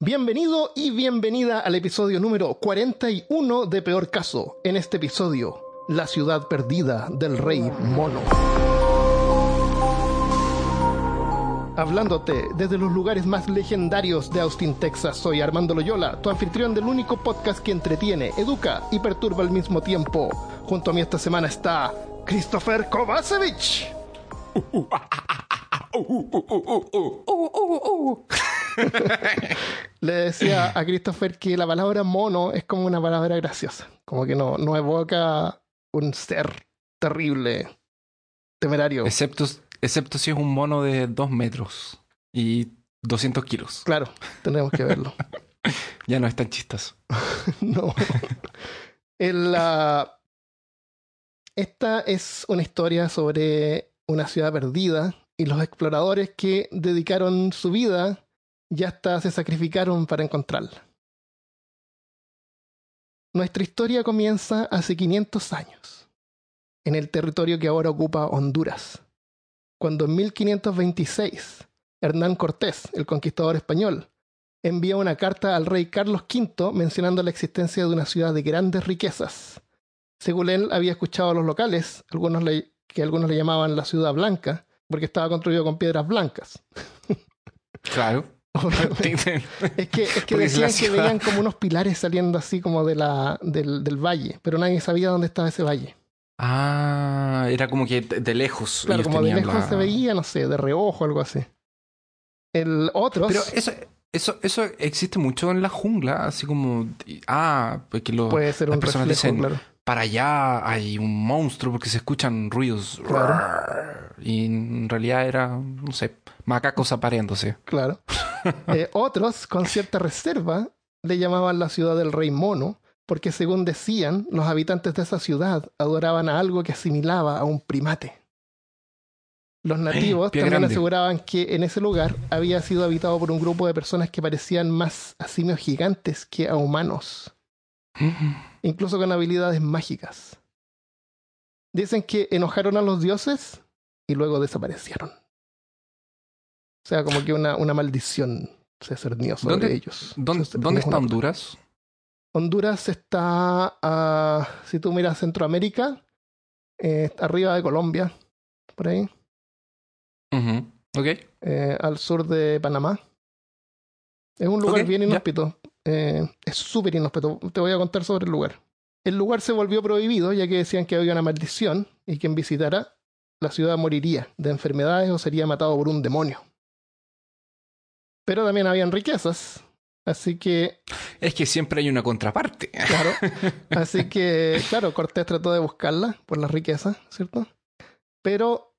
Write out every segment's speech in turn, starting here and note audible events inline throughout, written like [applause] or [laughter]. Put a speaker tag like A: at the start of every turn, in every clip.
A: Bienvenido y bienvenida al episodio número 41 de Peor Caso. En este episodio, la ciudad perdida del rey mono. Hablándote desde los lugares más legendarios de Austin, Texas, soy Armando Loyola, tu anfitrión del único podcast que entretiene, educa y perturba al mismo tiempo. Junto a mí esta semana está Christopher Kovacevic. [laughs] Le decía a Christopher que la palabra mono es como una palabra graciosa, como que no, no evoca un ser terrible, temerario.
B: Excepto, excepto si es un mono de 2 metros y 200 kilos.
A: Claro, tenemos que verlo. [laughs]
B: ya no es tan chistas. [laughs]
A: no. El, uh, esta es una historia sobre una ciudad perdida y los exploradores que dedicaron su vida y hasta se sacrificaron para encontrarla. Nuestra historia comienza hace 500 años, en el territorio que ahora ocupa Honduras, cuando en 1526 Hernán Cortés, el conquistador español, envía una carta al rey Carlos V mencionando la existencia de una ciudad de grandes riquezas. Según él, había escuchado a los locales, algunos que algunos le llamaban la ciudad blanca, porque estaba construido con piedras blancas. [laughs]
B: Claro.
A: Es que, es que decían que veían como unos pilares saliendo así como de la, del, del, valle, pero nadie sabía dónde estaba ese valle.
B: Ah, era como que de lejos.
A: Claro, como de lejos la... se veía, no sé, de reojo, algo así. El otro.
B: Pero eso, eso, eso existe mucho en la jungla, así como. Ah, pues que lo,
A: Puede ser un reflejo,
B: dicen.
A: claro.
B: Para allá hay un monstruo porque se escuchan ruidos.
A: Claro.
B: Y en realidad era, no sé, macacos apareándose.
A: Claro. [laughs] eh, otros, con cierta reserva, le llamaban la ciudad del rey mono, porque según decían, los habitantes de esa ciudad adoraban a algo que asimilaba a un primate. Los nativos
B: Pie
A: también
B: grande.
A: aseguraban que en ese lugar había sido habitado por un grupo de personas que parecían más a simios gigantes que a humanos, incluso con habilidades mágicas. Dicen que enojaron a los dioses y luego desaparecieron. O sea, como que una, una maldición se cernió sobre
B: ¿Dónde-
A: ellos.
B: ¿Dónde,
A: Se
B: ¿dónde está Honduras?
A: Honduras está, ah, si tú miras Centroamérica, eh, está arriba de Colombia, por ahí.
B: Ok.
A: eh, al sur de Panamá. Es un lugar bien inhóspito. Eh, es súper inhóspito. Te voy a contar sobre el lugar. El lugar se volvió prohibido ya que decían que había una maldición y quien visitara la ciudad moriría de enfermedades o sería matado por un demonio. Pero también habían riquezas, así que
B: Es que siempre hay una contraparte.
A: Claro. [laughs] Así que, claro, Cortés trató de buscarla por las riquezas, ¿cierto? Pero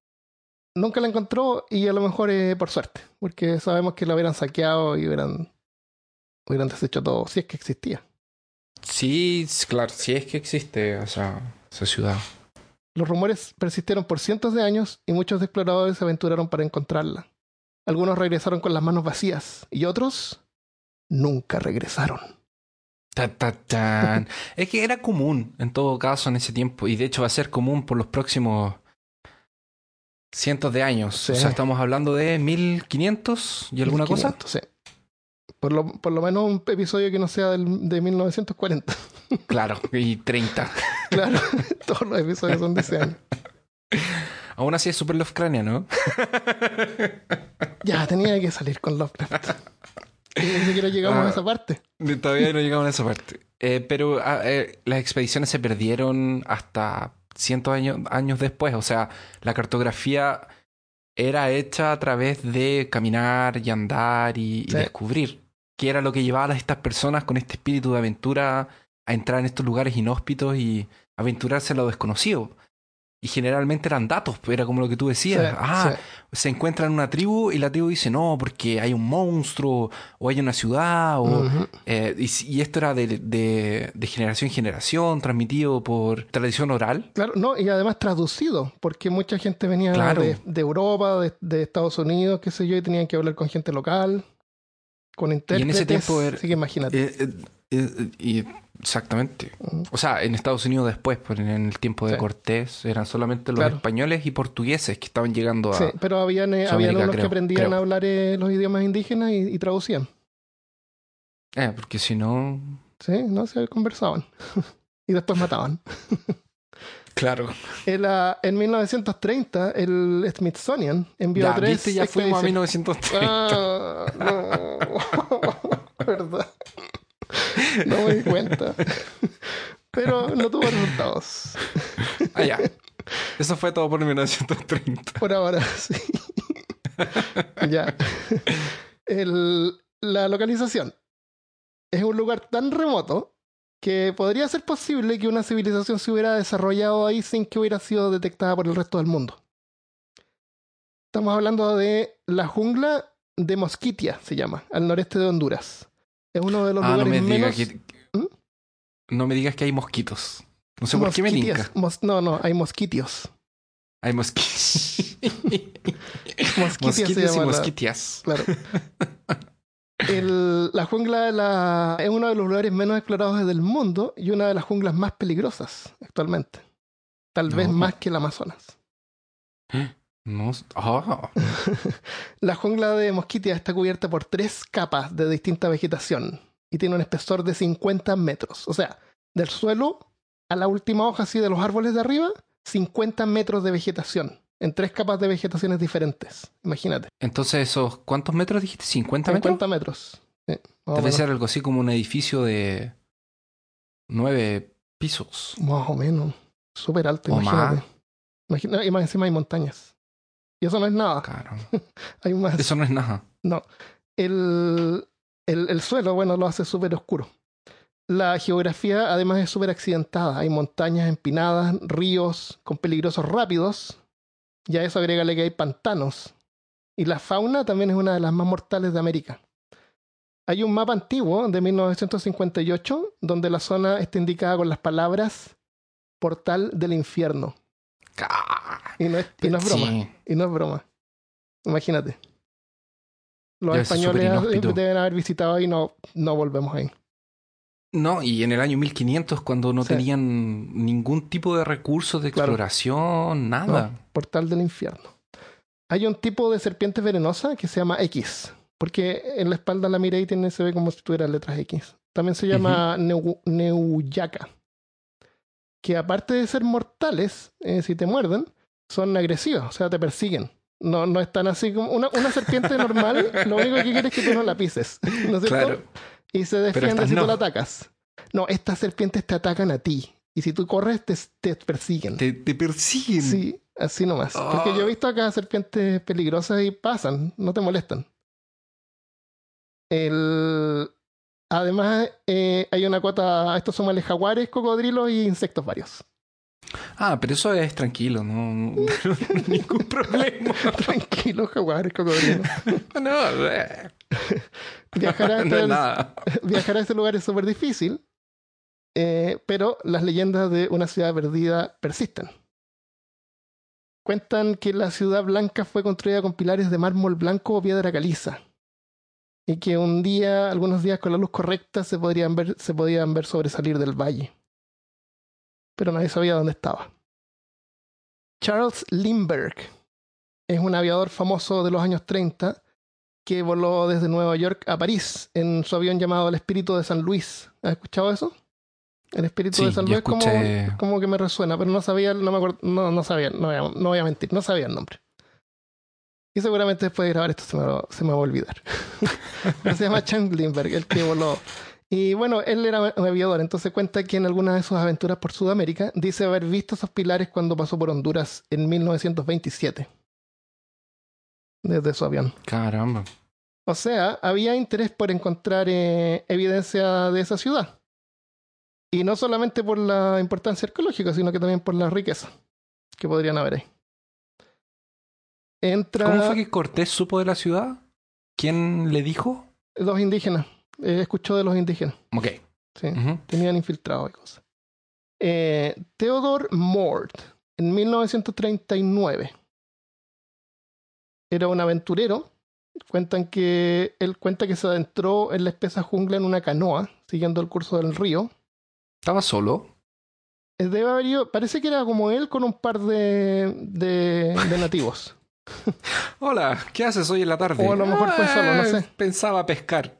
A: nunca la encontró y a lo mejor eh, por suerte, porque sabemos que la hubieran saqueado y hubieran, hubieran deshecho todo, si es que existía.
B: Sí, claro, sí es que existe esa, esa ciudad.
A: Los rumores persistieron por cientos de años y muchos exploradores se aventuraron para encontrarla. Algunos regresaron con las manos vacías y otros nunca regresaron.
B: Ta, ta, tan. [laughs] es que era común en todo caso en ese tiempo y de hecho va a ser común por los próximos cientos de años.
A: Sí.
B: O sea, estamos hablando de 1500 y alguna cosa.
A: 1500, Sí. Por lo, por lo menos un episodio que no sea del, de 1940. [laughs]
B: Claro, y 30. [laughs]
A: Claro, [laughs] todos los episodios son de ese año.
B: Aún así es super Lovecraniano, ¿no?
A: Ya, tenía que salir con Lovecraft. Y ni siquiera llegamos
B: Ah.
A: a esa parte.
B: Todavía no llegamos a esa parte. Eh, pero ah, eh, las expediciones se perdieron hasta cientos de años, años después. O sea, la cartografía era hecha a través de caminar y andar y, descubrir qué era lo que llevaba a estas personas con este espíritu de aventura a entrar en estos lugares inhóspitos y aventurarse a lo desconocido. Y generalmente eran datos, pues, era como lo que tú decías.
A: Sí,
B: ah,
A: sí.
B: se encuentra en una tribu y la tribu dice no, porque hay un monstruo o hay una ciudad o, eh, y, esto era de, de- de generación en generación, transmitido por tradición oral.
A: Claro, no, y además traducido, porque mucha gente venía
B: Claro.
A: de, de Europa, de, de Estados Unidos, qué sé yo, y tenían que hablar con gente local, con intérpretes.
B: ese tiempo era-
A: Así que imagínate.
B: Eh, eh, eh, y exactamente. O sea, en Estados Unidos después, en el tiempo de
A: Sí.
B: Cortés, eran solamente los
A: Claro.
B: españoles y portugueses que estaban llegando a...
A: Sí, pero habían, habían unos que aprendían
B: creo.
A: a hablar los idiomas indígenas y, y traducían.
B: Eh, porque si no.
A: Sí, no se conversaban. [laughs] y después mataban. [laughs]
B: Claro.
A: En, la- en 1930, el Smithsonian envió
B: Ya,
A: tres
B: viste, ya fuimos a
A: expediciones.
B: 1930.
A: Ah, no. [laughs] Verdad. No me di cuenta. Pero no tuvo resultados.
B: Ah, ya. Eso fue todo por 1930.
A: Por ahora, sí. ya. El- la localización es un lugar tan remoto que podría ser posible que una civilización se hubiera desarrollado ahí sin que hubiera sido detectada por el resto del mundo. Estamos hablando de la jungla de Mosquitia, se llama, al noreste de Honduras. Es uno de los
B: Ah, no
A: lugares
B: me
A: menos...
B: que.
A: ¿Mm?
B: No me digas que hay mosquitos. No sé por qué me
A: mosquitias.
B: linka.
A: Mos- no, no, hay mosquitios.
B: Hay [laughs] mosquitos.
A: Mosquitias
B: y mosquitias.
A: Claro. [laughs] El- la jungla de la- es uno de los lugares menos explorados del mundo y una de las junglas más peligrosas actualmente. Tal vez más que el Amazonas. [gasps]
B: No. Ah. [laughs]
A: La jungla de Mosquitia está cubierta por tres capas de distinta vegetación y tiene un espesor de 50 metros. O sea, del suelo a la última hoja así de los árboles de arriba, 50 metros de vegetación. En tres capas de vegetaciones diferentes. Imagínate.
B: Entonces, esos, ¿cuántos metros dijiste? ¿50 metros?
A: 50 metros. Sí,
B: Debe ser algo así como un edificio de nueve pisos.
A: Más o menos. Súper alto,
B: O
A: imagínate. Imagina- y más encima hay montañas. Y eso no es nada.
B: Claro. [laughs]
A: Hay más.
B: Eso no es nada.
A: No. El, el, el suelo, bueno, lo hace súper oscuro. La geografía, además, es súper accidentada. Hay montañas empinadas, ríos con peligrosos rápidos. Y a eso agrégale que hay pantanos. Y la fauna también es una de las más mortales de América. Hay un mapa antiguo de 1958 donde la zona está indicada con las palabras Portal del Infierno. Y no es, y no es broma. Y no es broma. Imagínate. Los
B: Debe
A: españoles deben haber visitado y no, no volvemos ahí.
B: No, y en el año 1500, cuando no
A: Sí.
B: tenían ningún tipo de recursos de
A: Claro.
B: exploración, nada.
A: Portal del infierno. Hay un tipo de serpiente venenosa que se llama X. Porque en la espalda la mira y tiene, se ve como si tuviera letras X. También se llama neu- Neuyaca. Que aparte de ser mortales, eh, si te muerden, son agresivos, o sea, te persiguen. No, no están así como. Una, una serpiente normal, [laughs] lo único que quiere es que tú no la pises. ¿No es cierto? Y se defiende si
B: no.
A: tú la atacas. No, estas serpientes te atacan a ti. Y si tú corres, te, te persiguen.
B: Te, te persiguen.
A: Sí, así nomás. Porque
B: Ah.
A: yo he visto acá serpientes peligrosas y pasan, no te molestan. El... Además, eh, hay una cuota, estos súmale jaguares, cocodrilos y insectos varios.
B: Ah, pero eso es tranquilo, no, no- [laughs] ningún problema. [laughs]
A: Tranquilo, jaguares, cocodrilos. [laughs]
B: No, eh, [laughs]
A: Viajar a este, [laughs] viajar este lugar es súper difícil, eh, pero las leyendas de una ciudad perdida persisten. Cuentan que la ciudad blanca fue construida con pilares de mármol blanco o piedra caliza. Y que un día, algunos días con la luz correcta, se, podrían ver, se podían ver sobresalir del valle. Pero nadie sabía dónde estaba. Charles Lindbergh es un aviador famoso de los años 30 que voló desde Nueva York a París en su avión llamado El Espíritu de San Luis. ¿Has escuchado eso? El Espíritu
B: Sí,
A: de San Luis como,
B: escuché-
A: como que me resuena, pero no sabía, no me acuerdo, no, no sabía, no voy, a, no voy a mentir, no sabía el nombre. Y seguramente después de grabar esto se me, va- se me va a olvidar. [laughs] se llama Lindbergh, el que voló. Y bueno, él era un aviador, entonces cuenta que en alguna de sus aventuras por Sudamérica dice haber visto esos pilares cuando pasó por Honduras en 1927. Desde su avión.
B: Caramba.
A: O sea, había interés por encontrar eh, evidencia de esa ciudad. Y no solamente por la importancia arqueológica, sino que también por la riqueza que podrían haber ahí. Entra
B: ¿Cómo fue que Cortés supo de la ciudad? ¿Quién le dijo?
A: los indígenas. Eh, escuchó de los indígenas.
B: Ok.
A: Sí. Tenían infiltrados y cosas. Eh, Theodore Mort, en 1939, era un aventurero. Cuentan que él cuenta que se adentró en la espesa jungla en una canoa, siguiendo el curso del río.
B: ¿Estaba solo?
A: Eh, Debe haber ido- parece que era como él con un par de, de, de [laughs] nativos.
B: Hola, ¿qué haces hoy en la tarde?
A: O a lo mejor fue solo, no sé.
B: Pensaba pescar.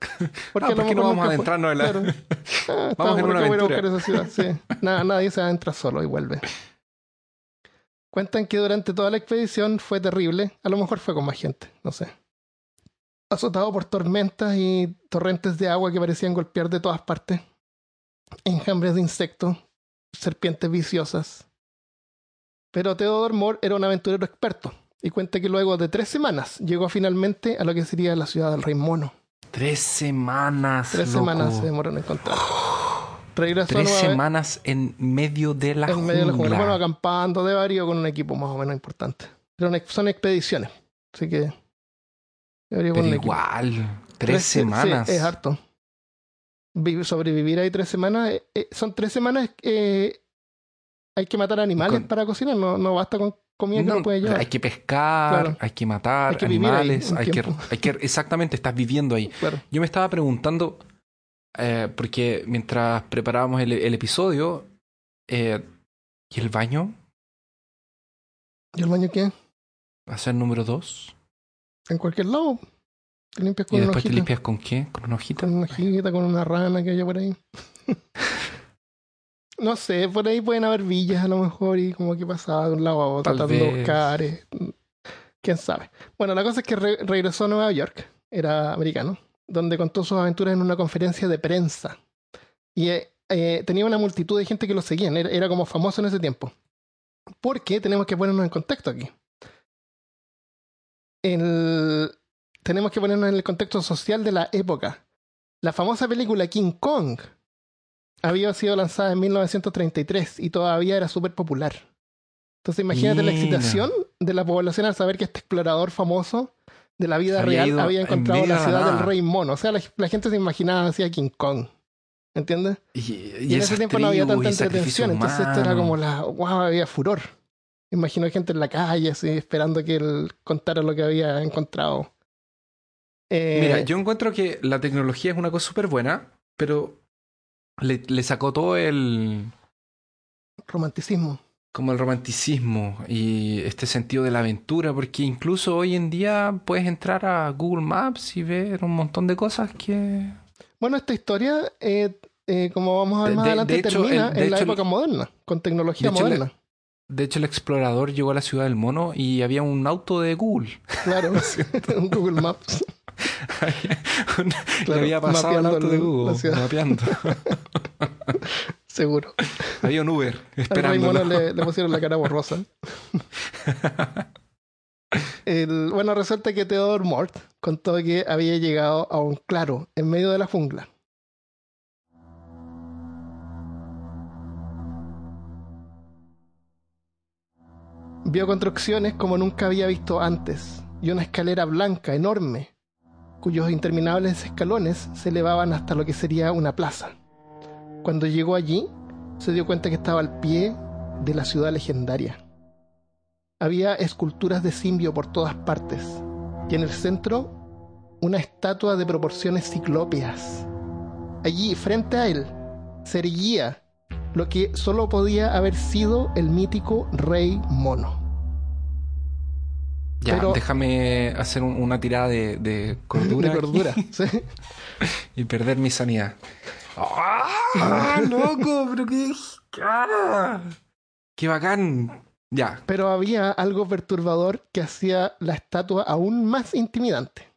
A: Porque
B: Ah, ¿por qué no vamos a adentrarnos en la...
A: Claro. [laughs] Ah,
B: Vamos en una
A: voy a
B: aventura.
A: buscar esa ciudad, sí. Nadie se adentra solo y vuelve. Cuentan que durante toda la expedición fue terrible. A lo mejor fue con más gente, no sé. Azotado por tormentas y torrentes de agua que parecían golpear de todas partes. Enjambres de insectos, serpientes viciosas. Pero Theodore Moore era un aventurero experto y cuenta que luego de tres semanas llegó finalmente a lo que sería la ciudad del Rey Mono.
B: Tres semanas.
A: Tres
B: loco.
A: semanas se demoró en encontrar. [sighs]
B: Tres semanas en medio de la
A: en medio de la jungla.
B: jungla.
A: Bueno, acampando de varío con un equipo más o menos importante. Pero son expediciones. Así que. con
B: igual, tres, semanas.
A: es harto. Vi- sobrevivir ahí tres semanas. eh, eh, son tres semanas. eh, hay que matar animales
B: Con-
A: para cocinar. No, no basta con comida que
B: No,
A: no puede llevar.
B: hay que pescar,
A: Claro.
B: hay que matar
A: Hay que
B: animales, hay que, hay que, exactamente, estás viviendo ahí. [laughs]
A: Claro.
B: Yo me estaba preguntando, eh, porque mientras preparábamos el, el episodio, eh, ¿y el baño?
A: ¿Y el baño qué?
B: ¿Va a ser número dos?
A: En cualquier lado. Te limpias
B: ¿Y
A: una
B: después te limpias con qué? ¿Con una hojita?
A: Con una hojita, con una rana que haya por ahí. [laughs] no sé, por ahí pueden haber villas a lo mejor y como que pasaba de un lado a otro
B: Tal
A: tratando de buscar. eh, Quién sabe. Bueno, la cosa es que re- regresó a Nueva York, era americano, donde contó sus aventuras en una conferencia de prensa. Y eh, eh, tenía una multitud de gente que lo seguían, era, era como famoso en ese tiempo. Porque tenemos que ponernos en contexto aquí. El, tenemos que ponernos en el contexto social de la época. La famosa película King Kong había sido lanzada en 1933 y todavía era súper popular. Entonces imagínate la excitación de la población al saber que este explorador famoso de la vida
B: Había
A: real había
B: en
A: encontrado
B: medio
A: la ciudad del rey mono. O sea, la, la gente se imaginaba hacia King Kong. ¿Entiendes?
B: Y,
A: Y, en ese tiempo no había tanta entretención, entonces esto era como
B: la...
A: la... ¡Wow! Había furor. Imagino gente en la calle así esperando que él contara lo que había encontrado. Eh,
B: Mira, yo encuentro que la tecnología es una cosa súper buena, pero le, le sacó todo el...
A: Romanticismo.
B: Como el romanticismo y este sentido de la aventura, porque incluso hoy en día puedes entrar a Google Maps y ver un montón de cosas que...
A: Bueno, esta historia, eh, eh, como vamos a ver más
B: de-
A: adelante,
B: de hecho,
A: termina
B: el-
A: en la
B: hecho,
A: época moderna, con tecnología
B: de hecho,
A: moderna.
B: De hecho, el explorador llegó a la ciudad del mono y había un auto de Google.
A: Claro, [laughs] un [laughs] Google Maps. [laughs]
B: Le había pasado el auto de Google, mapeando.
A: Seguro.
B: había un Uber [laughs] esperando.
A: Le, le pusieron la cara borrosa. [laughs] El- bueno, resulta que Theodore Mort contó que había llegado a un claro en medio de la jungla. Vio construcciones como nunca había visto antes y una escalera blanca enorme, cuyos interminables escalones se elevaban hasta lo que sería una plaza. Cuando llegó allí, se dio cuenta que estaba al pie de la ciudad legendaria. Había esculturas de simbio por todas partes y en el centro una estatua de proporciones ciclópeas. Allí, frente a él, se erguía lo que solo podía haber sido el mítico Rey Mono.
B: Ya,
A: Pero-
B: déjame hacer un- una tirada de, de [laughs] cordura,
A: De cordura. ¿sí? [laughs]
B: y perder mi sanidad. ¡Ah, [laughs] loco! Pero qué... ¡Ah! ¡Qué bacán! Ya,
A: Pero había algo perturbador que hacía la estatua aún más intimidante.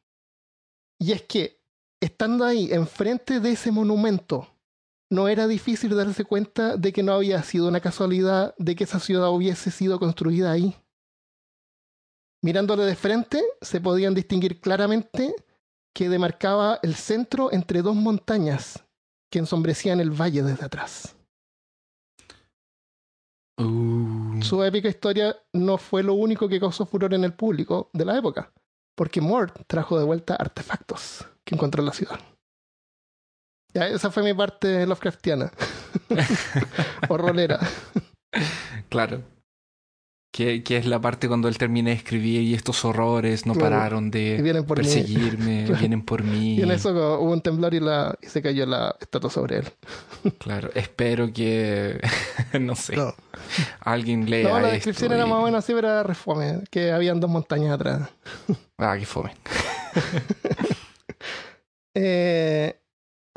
A: Y es que, estando ahí, enfrente de ese monumento, no era difícil darse cuenta de que no había sido una casualidad de que esa ciudad hubiese sido construida ahí. Mirándole de frente, se podían distinguir claramente que demarcaba el centro entre dos montañas que ensombrecían el valle desde atrás.
B: Uh,
A: Su épica historia no fue lo único que causó furor en el público de la época, porque Mort trajo de vuelta artefactos que encontró en la ciudad. Ya, esa fue mi parte Lovecraftiana. [laughs] [laughs] o rolera.
B: claro. Que, que es la parte cuando él termina de escribir y estos horrores no
A: Claro.
B: pararon de
A: vienen por mí.
B: perseguirme, [laughs]
A: Claro.
B: vienen por mí.
A: Y en eso hubo un temblor y, la, y se cayó la estatua sobre él. [laughs]
B: Claro, espero que, [laughs] no sé,
A: No,
B: alguien lea
A: No, la
B: esto
A: descripción era más o menos así, pero era refome, que habían dos montañas atrás.
B: Ah, qué fome.
A: Eh,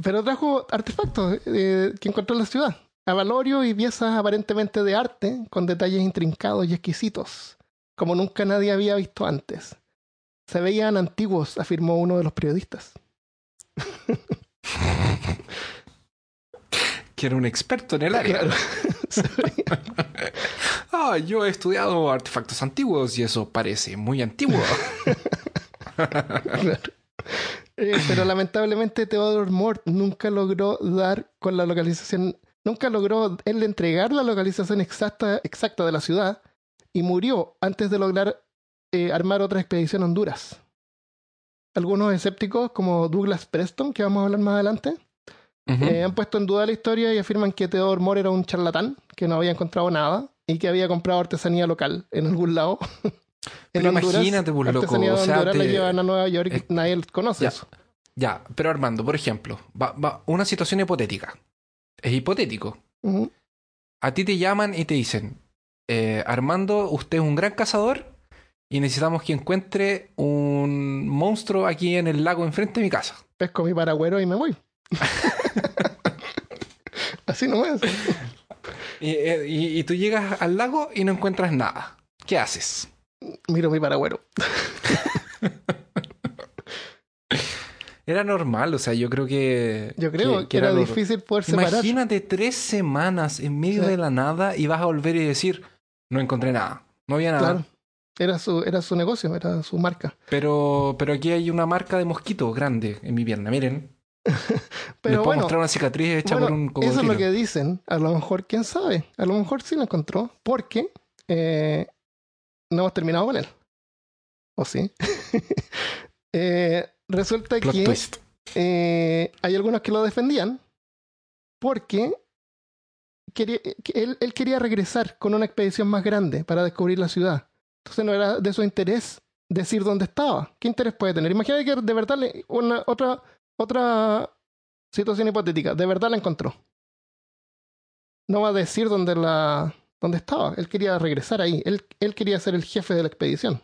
A: pero trajo artefactos eh, que encontró en la ciudad. Avalorio y piezas aparentemente de arte, con detalles intrincados y exquisitos, como nunca nadie había visto antes. Se veían antiguos, afirmó uno de los periodistas. [laughs]
B: Que era un experto en el área.
A: Claro. [laughs]
B: Ah, yo he estudiado artefactos antiguos y eso parece muy antiguo. [laughs]
A: Claro. Eh, pero lamentablemente Theodore Moore nunca logró dar con la localización, nunca logró él entregar la localización exacta, exacta de la ciudad y murió antes de lograr eh, armar otra expedición a Honduras. Algunos escépticos, como Douglas Preston, que vamos a hablar más adelante, eh, han puesto en duda la historia y afirman que Theodore Moore era un charlatán, que no había encontrado nada y que había comprado artesanía local en algún lado. [laughs] En
B: Pero
A: Honduras,
B: imagínate, pues, loco, o sea,
A: Honduras la
B: te-
A: llevan a Nueva York y
B: eh,
A: nadie conoce
B: ya.
A: eso.
B: Ya, pero Armando, por ejemplo, va, va- una situación hipotética. Es hipotético. A ti te llaman y te dicen, eh, Armando, usted es un gran cazador y necesitamos que encuentre un monstruo aquí en el lago enfrente de mi casa.
A: pesco mi paragüero y me voy. [laughs] Así nomás.
B: Y, eh, y- y tú llegas al lago y no encuentras nada. ¿Qué haces?
A: Miro mi paragüero. [laughs]
B: Era normal, o sea, yo creo que...
A: Yo creo que, era, difícil poder separar.
B: Imagínate tres semanas en medio
A: Sí.
B: de la nada y vas a volver y decir, no encontré nada. No había nada.
A: Claro. Era su, era su negocio, era su marca.
B: Pero, pero aquí hay una marca de mosquito grande en mi pierna. Miren. [laughs] Les
A: Pero
B: puedo
A: bueno,
B: mostrar una cicatriz hecha
A: bueno,
B: por un
A: eso
B: cocodrilo.
A: es lo que dicen. A lo mejor, quién sabe. A lo mejor sí lo encontró. Porque eh, no hemos terminado con él. ¿O sí? [laughs] Eh, resulta
B: Plot
A: que
B: twist.
A: eh, hay algunos que lo defendían porque quería, él, él quería regresar con una expedición más grande para descubrir la ciudad. Entonces no era de su interés decir dónde estaba. ¿Qué interés puede tener? Imagínate que de verdad le- una, otra, otra situación hipotética, de verdad la encontró. No va a decir dónde la dónde estaba. Él quería regresar ahí. Él, él quería ser el jefe de la expedición.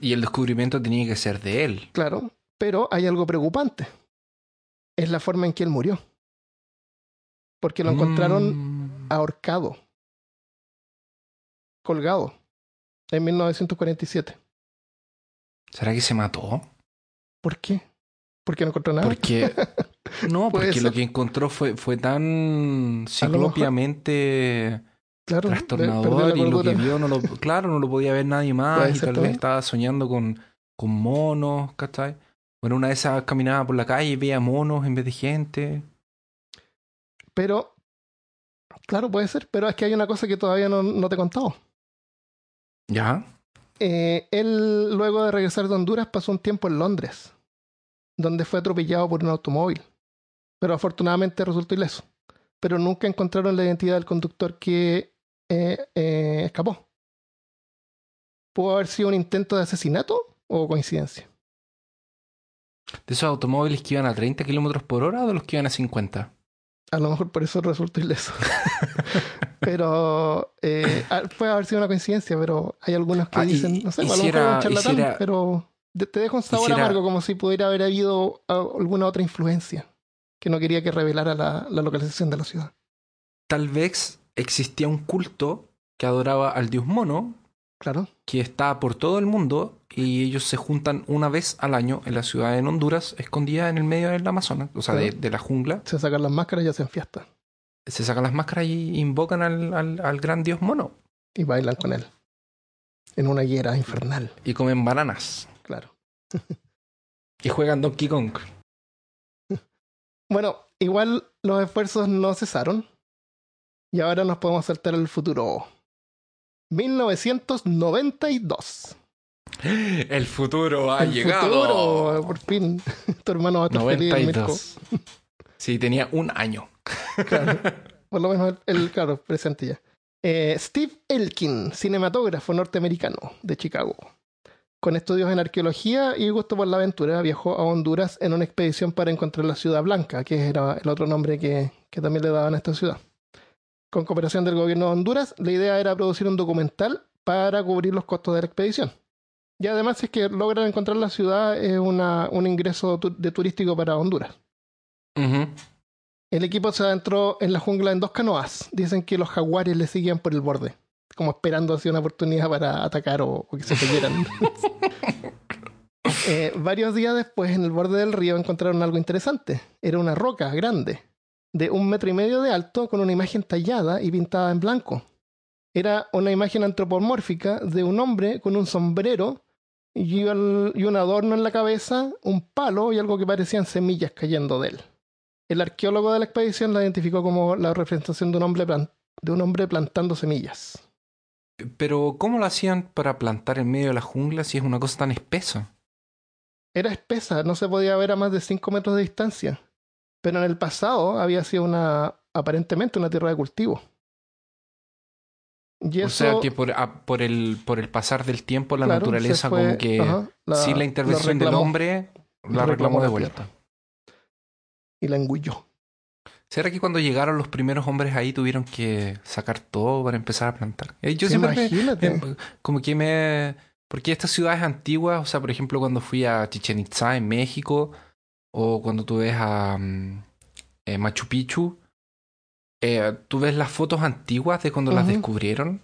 B: Y el descubrimiento tenía que ser de él.
A: Claro, pero hay algo preocupante. Es la forma en que él murió. Porque lo encontraron
B: Mm.
A: ahorcado, colgado, en 1947.
B: ¿Será que se mató?
A: ¿Por qué? Porque no encontró nada.
B: Porque. [laughs] No, porque lo que encontró fue, fue tan ciclopiamente
A: claro,
B: trastornador y lo que vio, no lo, claro, no lo podía ver nadie más y tal vez estaba soñando con, con monos, ¿cachai? Bueno, una de esas caminaba por la calle y veía monos en vez de gente.
A: Pero, claro, puede ser, pero es que hay una cosa que todavía no, no te he contado.
B: ¿Ya?
A: Eh, él, luego de regresar de Honduras, pasó un tiempo en Londres, donde fue atropellado por un automóvil. Pero afortunadamente resultó ileso. Pero nunca encontraron la identidad del conductor que eh, eh, escapó. ¿Pudo haber sido un intento de asesinato o coincidencia?
B: ¿De esos automóviles que iban a 30 kilómetros por hora o de los que iban a 50?
A: A lo mejor por eso resultó ileso. [laughs] pero eh, puede haber sido una coincidencia, pero hay algunos que
B: Ah, y-
A: dicen, no sé,
B: y
A: a lo mejor un charlatán, pero te deja un sabor amargo como si pudiera haber habido alguna otra influencia que no quería que revelara la, la localización de la ciudad.
B: Tal vez existía un culto que adoraba al dios mono,
A: Claro,
B: que está por todo el mundo y ellos se juntan una vez al año en la ciudad de Honduras, escondida en el medio del Amazonas, o sea, de,
A: Claro.
B: de la jungla.
A: se sacan las máscaras y hacen fiesta
B: Se sacan las máscaras y invocan al, al, al gran dios mono
A: y bailan con él en una higuera infernal,
B: y comen bananas
A: claro. [laughs]
B: y juegan Donkey Kong. [laughs]
A: Bueno, igual los esfuerzos no cesaron y ahora nos podemos saltar al futuro. 1992.
B: El futuro ha
A: El futuro, por fin. [laughs] Tu hermano va a estar feliz, Mirko.
B: 92. Sí, tenía un año.
A: Claro. [laughs] Por lo menos el, el- claro, presente ya. Eh, Steve Elkin, cinematógrafo norteamericano de Chicago. Con estudios en arqueología y gusto por la aventura, viajó a Honduras en una expedición para encontrar la Ciudad Blanca, que era el otro nombre que, que también le daban a esta ciudad. Con cooperación del gobierno de Honduras, la idea era producir un documental para cubrir los costos de la expedición. Y además, si es que logran encontrar la ciudad, es una, un ingreso tu- de turístico para Honduras. El equipo se adentró en la jungla en dos canoas. Dicen que los jaguares le seguían por el borde, como esperando así una oportunidad para atacar o, o que se cayeran. [laughs] Eh, varios días después, en el borde del río, encontraron algo interesante. Era una roca grande, de un metro y medio de alto, con una imagen tallada y pintada en blanco. Era una imagen antropomórfica de un hombre con un sombrero y, el- y un adorno en la cabeza, un palo y algo que parecían semillas cayendo de él. El arqueólogo de la expedición la identificó como la representación de un hombre, de un hombre plantando semillas.
B: Pero, ¿cómo lo hacían para plantar en medio de la jungla si es una cosa tan espesa?
A: Era espesa, no se podía ver a más de 5 metros de distancia. Pero en el pasado había sido una, aparentemente una tierra de cultivo. Y
B: O
A: eso,
B: sea que por, a- por, el, por el pasar del tiempo la
A: claro,
B: naturaleza
A: fue-
B: como que
A: ajá, la-
B: sin la intervención del hombre la
A: reclamó
B: de vuelta.
A: Y la engulló.
B: ¿Será que cuando llegaron los primeros hombres ahí tuvieron que sacar todo para empezar a plantar? Eh, Yo siempre
A: imagínate.
B: me- como que me... Porque estas ciudades antiguas, o sea, por ejemplo, cuando fui a Chichen Itza en México, o cuando tú ves a mm, eh, Machu Picchu, eh, tú ves las fotos antiguas de cuando las descubrieron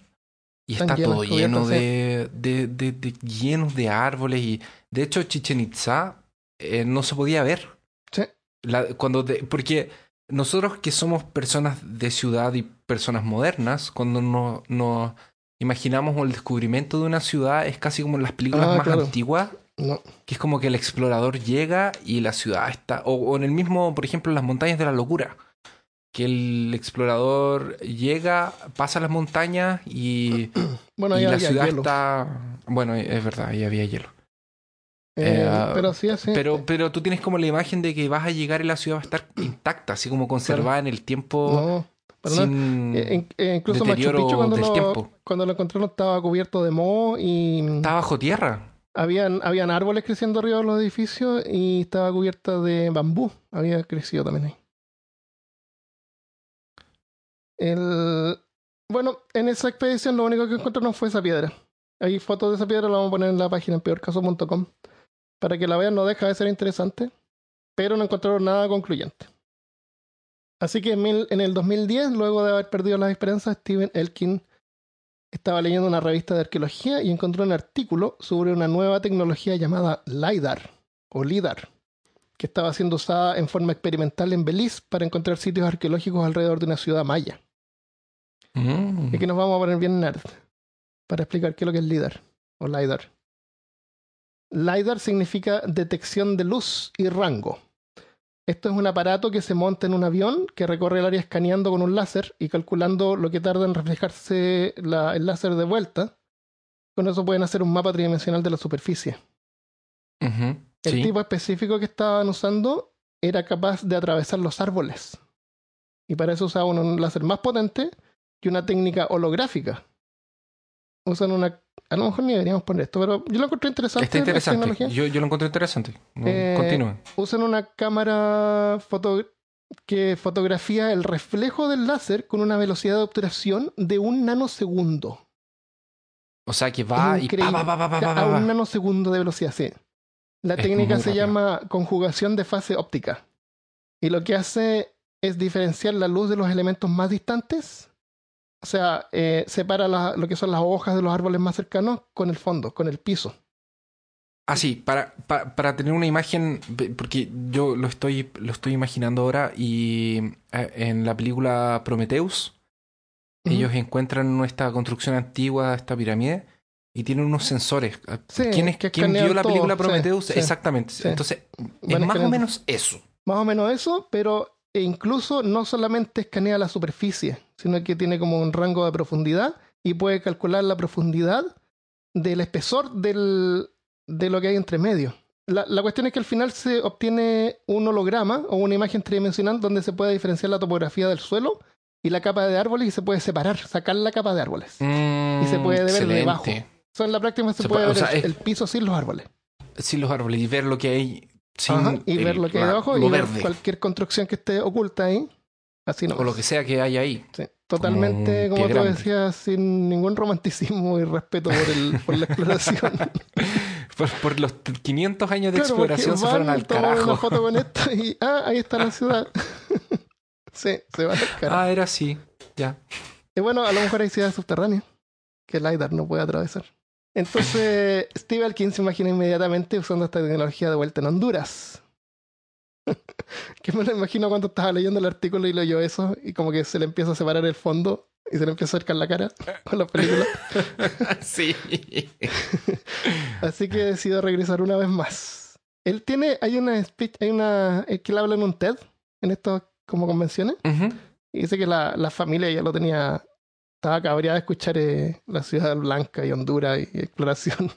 B: y
A: Están
B: está todo lleno de, de, de- de- llenos de árboles y de hecho Chichen Itza eh, no se podía ver.
A: Sí.
B: La- cuando porque nosotros que somos personas de ciudad y personas modernas, cuando nos no imaginamos el descubrimiento de una ciudad, es casi como en las películas
A: Ah,
B: más
A: claro.
B: antiguas,
A: No,
B: que es como que el explorador llega y la ciudad está, o, o en el mismo, por ejemplo, en las montañas de la locura, que el explorador llega, pasa las montañas y, [clears throat]
A: bueno,
B: y la
A: había
B: ciudad
A: hielo.
B: está, bueno, es verdad, ahí había hielo.
A: Eh,
B: eh,
A: pero sí, así.
B: Pero, pero tú tienes como la imagen de que vas a llegar y la ciudad va a estar intacta, así como conservada en el tiempo
A: no,
B: sin
A: Eh, in- eh, incluso Machu Picchu cuando
B: del
A: lo,
B: tiempo.
A: cuando lo encontraron estaba cubierto de moho y
B: Está bajo tierra.
A: Habían, habían árboles creciendo arriba de los edificios y estaba cubierta de bambú. Había crecido también ahí. El, bueno, en esa expedición lo único que encontraron fue esa piedra. Hay fotos de esa piedra, la vamos a poner en la página en peorcaso.com para que la vean, no deja de ser interesante, pero no encontraron nada concluyente. Así que en, el 2010, luego de haber perdido las esperanzas, Steven Elkin estaba leyendo una revista de arqueología y encontró un artículo sobre una nueva tecnología llamada LIDAR o LIDAR, que estaba siendo usada en forma experimental en Belice para encontrar sitios arqueológicos alrededor de una ciudad maya.
B: Mm.
A: Y aquí nos vamos a poner bien nerd para explicar qué es lo que es LIDAR o LIDAR. LIDAR significa detección de luz y rango. Esto es un aparato que se monta en un avión que recorre el área escaneando con un láser y calculando lo que tarda en reflejarse la- el láser de vuelta. Con eso pueden hacer un mapa tridimensional de la superficie. El
B: Sí.
A: tipo específico que estaban usando era capaz de atravesar los árboles. Y para eso usaban un láser más potente y una técnica holográfica. Usan una. A lo mejor ni deberíamos poner esto, pero yo lo encontré interesante.
B: Está interesante. Yo, yo lo encontré interesante.
A: Eh,
B: Continúa.
A: Usan una cámara foto que fotografía el reflejo del láser con una velocidad de obturación de un nanosegundo.
B: O sea que va y
A: increíble.
B: pa, pa, pa, pa,
A: a un nanosegundo de velocidad, sí. La
B: Es
A: técnica se
B: rápido.
A: llama conjugación de fase óptica. Y lo que hace es diferenciar la luz de los elementos más distantes. O sea, eh, separa la- lo que son las hojas de los árboles más cercanos con el fondo, con el piso.
B: Ah, sí, para, pa- para tener una imagen, porque yo lo estoy, lo estoy imaginando ahora y eh, en la película Prometheus, ellos encuentran esta construcción antigua, esta pirámide, y tienen unos sensores. Ah,
A: Sí,
B: ¿Quién, es,
A: que
B: ¿quién vio la película Prometheus?
A: sí,
B: Exactamente. Entonces, es más o menos eso.
A: Más o menos eso, pero e incluso no solamente escanea la superficie, sino que tiene como un rango de profundidad y puede calcular la profundidad del espesor del, de lo que hay entre medio. La, la cuestión es que al final se obtiene un holograma o una imagen tridimensional donde se puede diferenciar la topografía del suelo y la capa de árboles y se puede separar, sacar la capa de árboles.
B: Mm,
A: Y se puede ver
B: excelente.
A: debajo. So, en la práctica se,
B: Se
A: puede
B: puede-
A: ver
B: o sea,
A: el, piso sin los árboles.
B: Sin los árboles y ver lo que hay. Sin
A: Ajá, y
B: el-
A: ver lo que hay debajo y ver cualquier construcción que esté oculta ahí. Así no.
B: O lo que sea que hay ahí.
A: Sí, Totalmente, como
B: pie
A: tú decías, sin ningún romanticismo y respeto por, el, por la exploración. [laughs]
B: Por, por los 500 años de
A: Claro,
B: exploración se fueron al
A: toman una
B: carajo.
A: foto con [laughs] esto y ah, ahí está la ciudad. [laughs] sí, se va al carajo.
B: Ah, era así. Ya.
A: Y bueno, a lo mejor hay ciudades subterráneas que el LiDAR no puede atravesar. Entonces, Steve Alkin se imagina inmediatamente usando esta tecnología de vuelta en Honduras. [laughs] que me lo imagino cuando estaba leyendo el artículo y leyó eso y como que se le empieza a separar el fondo y se le empieza a acercar la cara con la película. [laughs]
B: sí. [laughs]
A: Así que decidió regresar una vez más. Él tiene, hay una speech, hay una, es que él habla en un TED, en estas como convenciones, y dice que la, la familia ya lo tenía, estaba cabreada de escuchar eh, la ciudad blanca y Honduras y exploración.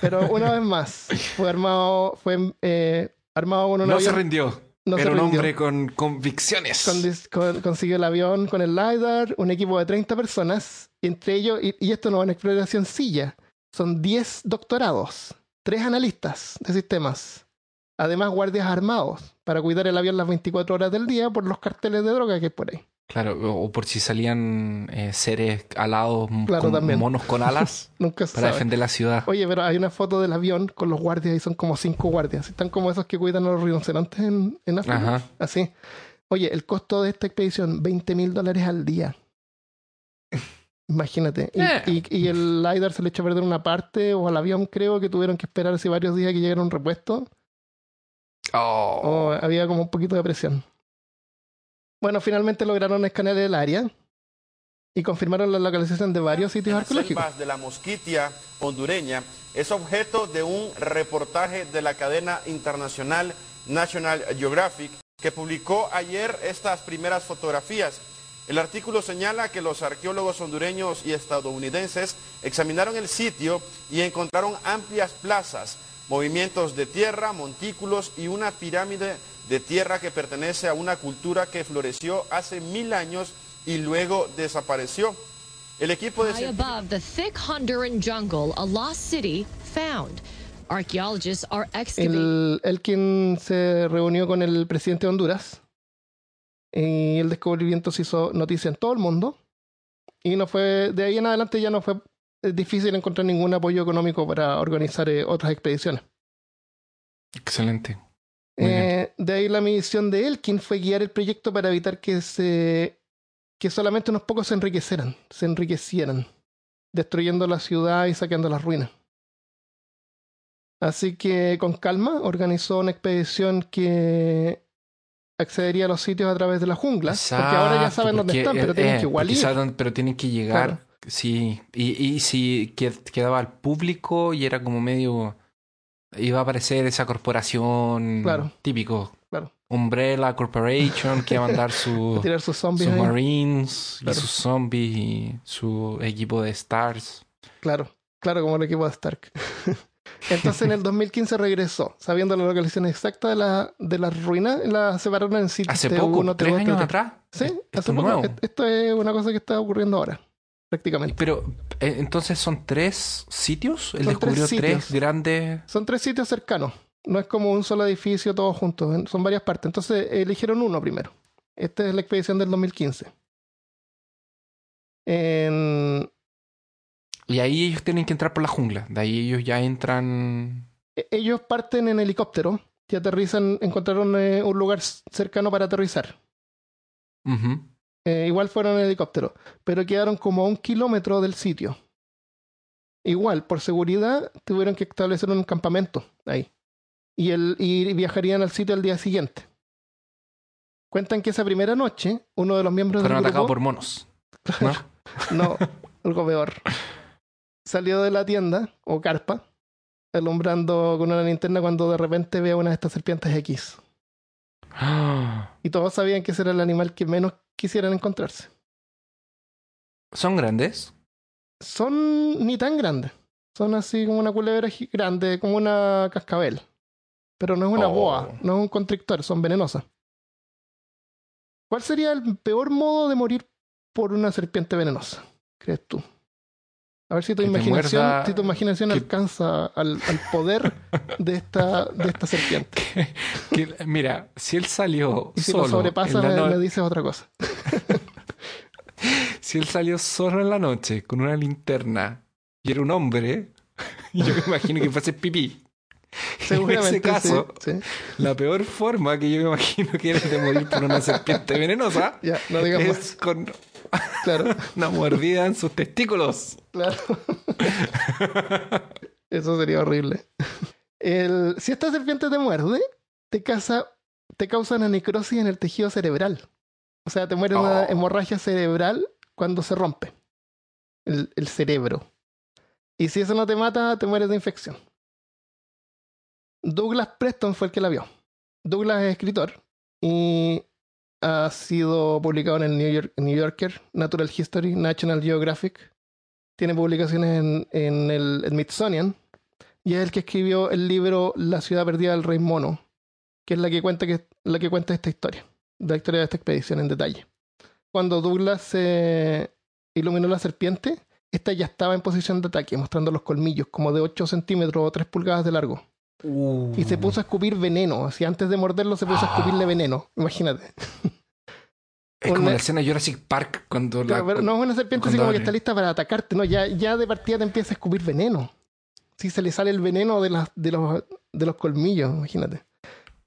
A: Pero una vez más, fue armado, fue eh, armado con un
B: No se
A: avión.
B: rindió.
A: no se
B: Era un
A: rindió.
B: hombre con convicciones.
A: Con dis- con- consiguió el avión con el LiDAR, un equipo de 30 personas, entre ellos, y, y esto no es una exploración silla, son 10 doctorados, 3 analistas de sistemas, además guardias armados para cuidar el avión las 24 horas del día por los carteles de droga que hay por ahí.
B: Claro, o por si salían eh, seres alados,
A: Claro,
B: con
A: también.
B: monos con alas [laughs]
A: Nunca
B: para
A: sabe.
B: defender la ciudad.
A: Oye, pero hay una foto del avión con los guardias y son como 5 guardias. Están como esos que cuidan a los rinocerontes en, en África.
B: Ajá.
A: Así. Oye, el costo de esta expedición, 20 mil dólares al día. Imagínate. Y,
B: Eh.
A: y- y el LiDAR se le echó a perder una parte, o al avión creo que tuvieron que esperar así varios días que llegara un repuesto.
B: Oh.
A: O había como un poquito de presión. Bueno, finalmente lograron escanear el área y confirmaron la localización de varios sitios arqueológicos.
C: selvas de la mosquitia hondureña es objeto de un reportaje de la cadena internacional National Geographic que publicó ayer estas primeras fotografías. El artículo señala que los arqueólogos hondureños y estadounidenses examinaron el sitio y encontraron amplias plazas, movimientos de tierra, montículos y una pirámide de tierra que pertenece a una cultura que floreció hace mil años y luego desapareció. El equipo de
D: High above the thick Honduran jungle, a lost city found. Archaeologists are excavating.
A: El, el quien se reunió con el presidente de Honduras y el descubrimiento se hizo noticia en todo el mundo y no fue de ahí en adelante ya no fue es difícil encontrar ningún apoyo económico para organizar eh, otras expediciones.
B: Excelente.
A: Eh, de ahí la misión de Elkin fue guiar el proyecto para evitar que se que solamente unos pocos se enriquecieran, se enriquecieran, destruyendo la ciudad y saqueando las ruinas. Así que con calma organizó una expedición que accedería a los sitios a través de la jungla, porque ahora ya saben dónde están, pero
B: eh,
A: tienen
B: eh,
A: que igual ir.
B: pero tienen que llegar.
A: Claro.
B: Sí. Y, y si qued- quedaba al público y era como medio. Iba a aparecer esa corporación
A: Claro.
B: típico.
A: Claro.
B: Umbrella Corporation que iba a mandar su, [laughs]
A: tirar sus zombies
B: sus. Marines
A: Claro.
B: y sus zombies y su equipo de Stars.
A: Claro, claro, como el equipo de Stark. [laughs] Entonces en el 2015 regresó, sabiendo la localización exacta de la, de las ruinas, la separaron en sitios
B: Hace
A: T1,
B: poco, tres
A: T2,
B: años
A: T3.
B: atrás.
A: Sí,
B: Esto
A: hace poco. Esto es una cosa que está ocurriendo ahora, prácticamente.
B: Pero eh, entonces son tres sitios. Él
A: Son
B: descubrió tres, grandes.
A: Son tres sitios cercanos. No es como un solo edificio todos juntos, son varias partes. Entonces eligieron uno primero. Esta es la expedición del 2015. En-
B: Y ahí ellos tienen que entrar por la jungla. De ahí ellos ya entran.
A: e- ellos parten en helicóptero y aterrizan, encontraron eh, un lugar cercano para aterrizar.
B: Ujú.
A: Eh, igual fueron en helicóptero, pero quedaron como a un kilómetro del sitio. Igual, por seguridad, tuvieron que establecer un campamento ahí. Y, el, y viajarían al sitio al día siguiente. Cuentan que esa primera noche, uno de los miembros
B: Fueron
A: del
B: atacados
A: grupo,
B: por monos. ¿no? [laughs]
A: no, algo peor, salió de la tienda o carpa, alumbrando con una linterna cuando de repente ve a una de estas serpientes X. [gasps] Y todos sabían que ese era el animal que menos quisieran encontrarse.
B: ¿Son grandes?
A: son ni tan grandes. Son así como una culebra grande, como una cascabel. Pero no es una
B: Oh.
A: boa, no es un constrictor, son venenosas. ¿Cuál sería el peor modo de morir por una serpiente venenosa? ¿Crees tú? A ver si tu imaginación,
B: muerda-
A: si tu imaginación
B: que-
A: alcanza al, al poder [laughs] de esta, de esta serpiente.
B: Que- mira, si él salió
A: Y si
B: solo
A: lo sobrepasa, me,
B: no-
A: me dices otra cosa. [laughs]
B: si él salió solo en la noche con una linterna y era un hombre, [laughs] yo me imagino que fuese pipí.
A: Seguramente.
B: en ese caso,
A: sí, sí.
B: la peor forma que yo me imagino que eres de morir por una serpiente venenosa
A: Ya, no digamos
B: es con
A: Claro, [laughs]
B: una mordida en sus testículos.
A: claro. Eso sería horrible. El- si esta serpiente te muerde, te, causa, te causa una necrosis en el tejido cerebral. O sea, te muere una
B: Oh.
A: hemorragia cerebral cuando se rompe el, el cerebro. Y si eso no te mata, te mueres de infección. Douglas Preston fue el que la vio. Douglas es escritor y ha sido publicado en el New, York- New Yorker, Natural History, National Geographic. Tiene publicaciones en, en el Smithsonian y es el que escribió el libro La ciudad perdida del rey mono, que es la que cuenta, que, la que cuenta esta historia, la historia de esta expedición en detalle. Cuando Douglas se iluminó la serpiente, esta ya estaba en posición de ataque, mostrando los colmillos como de 8 centímetros o 3 pulgadas de largo. Y se puso a escupir veneno. Así antes de morderlo se puso a escupirle veneno. Imagínate.
B: Es como
A: Una-
B: la escena de Jurassic Park cuando la...
A: Pero no es una serpiente así como que está lista para atacarte. No, ya, ya de partida te empieza a escupir veneno. Si se le sale el veneno de, las, de, los, de los colmillos, imagínate.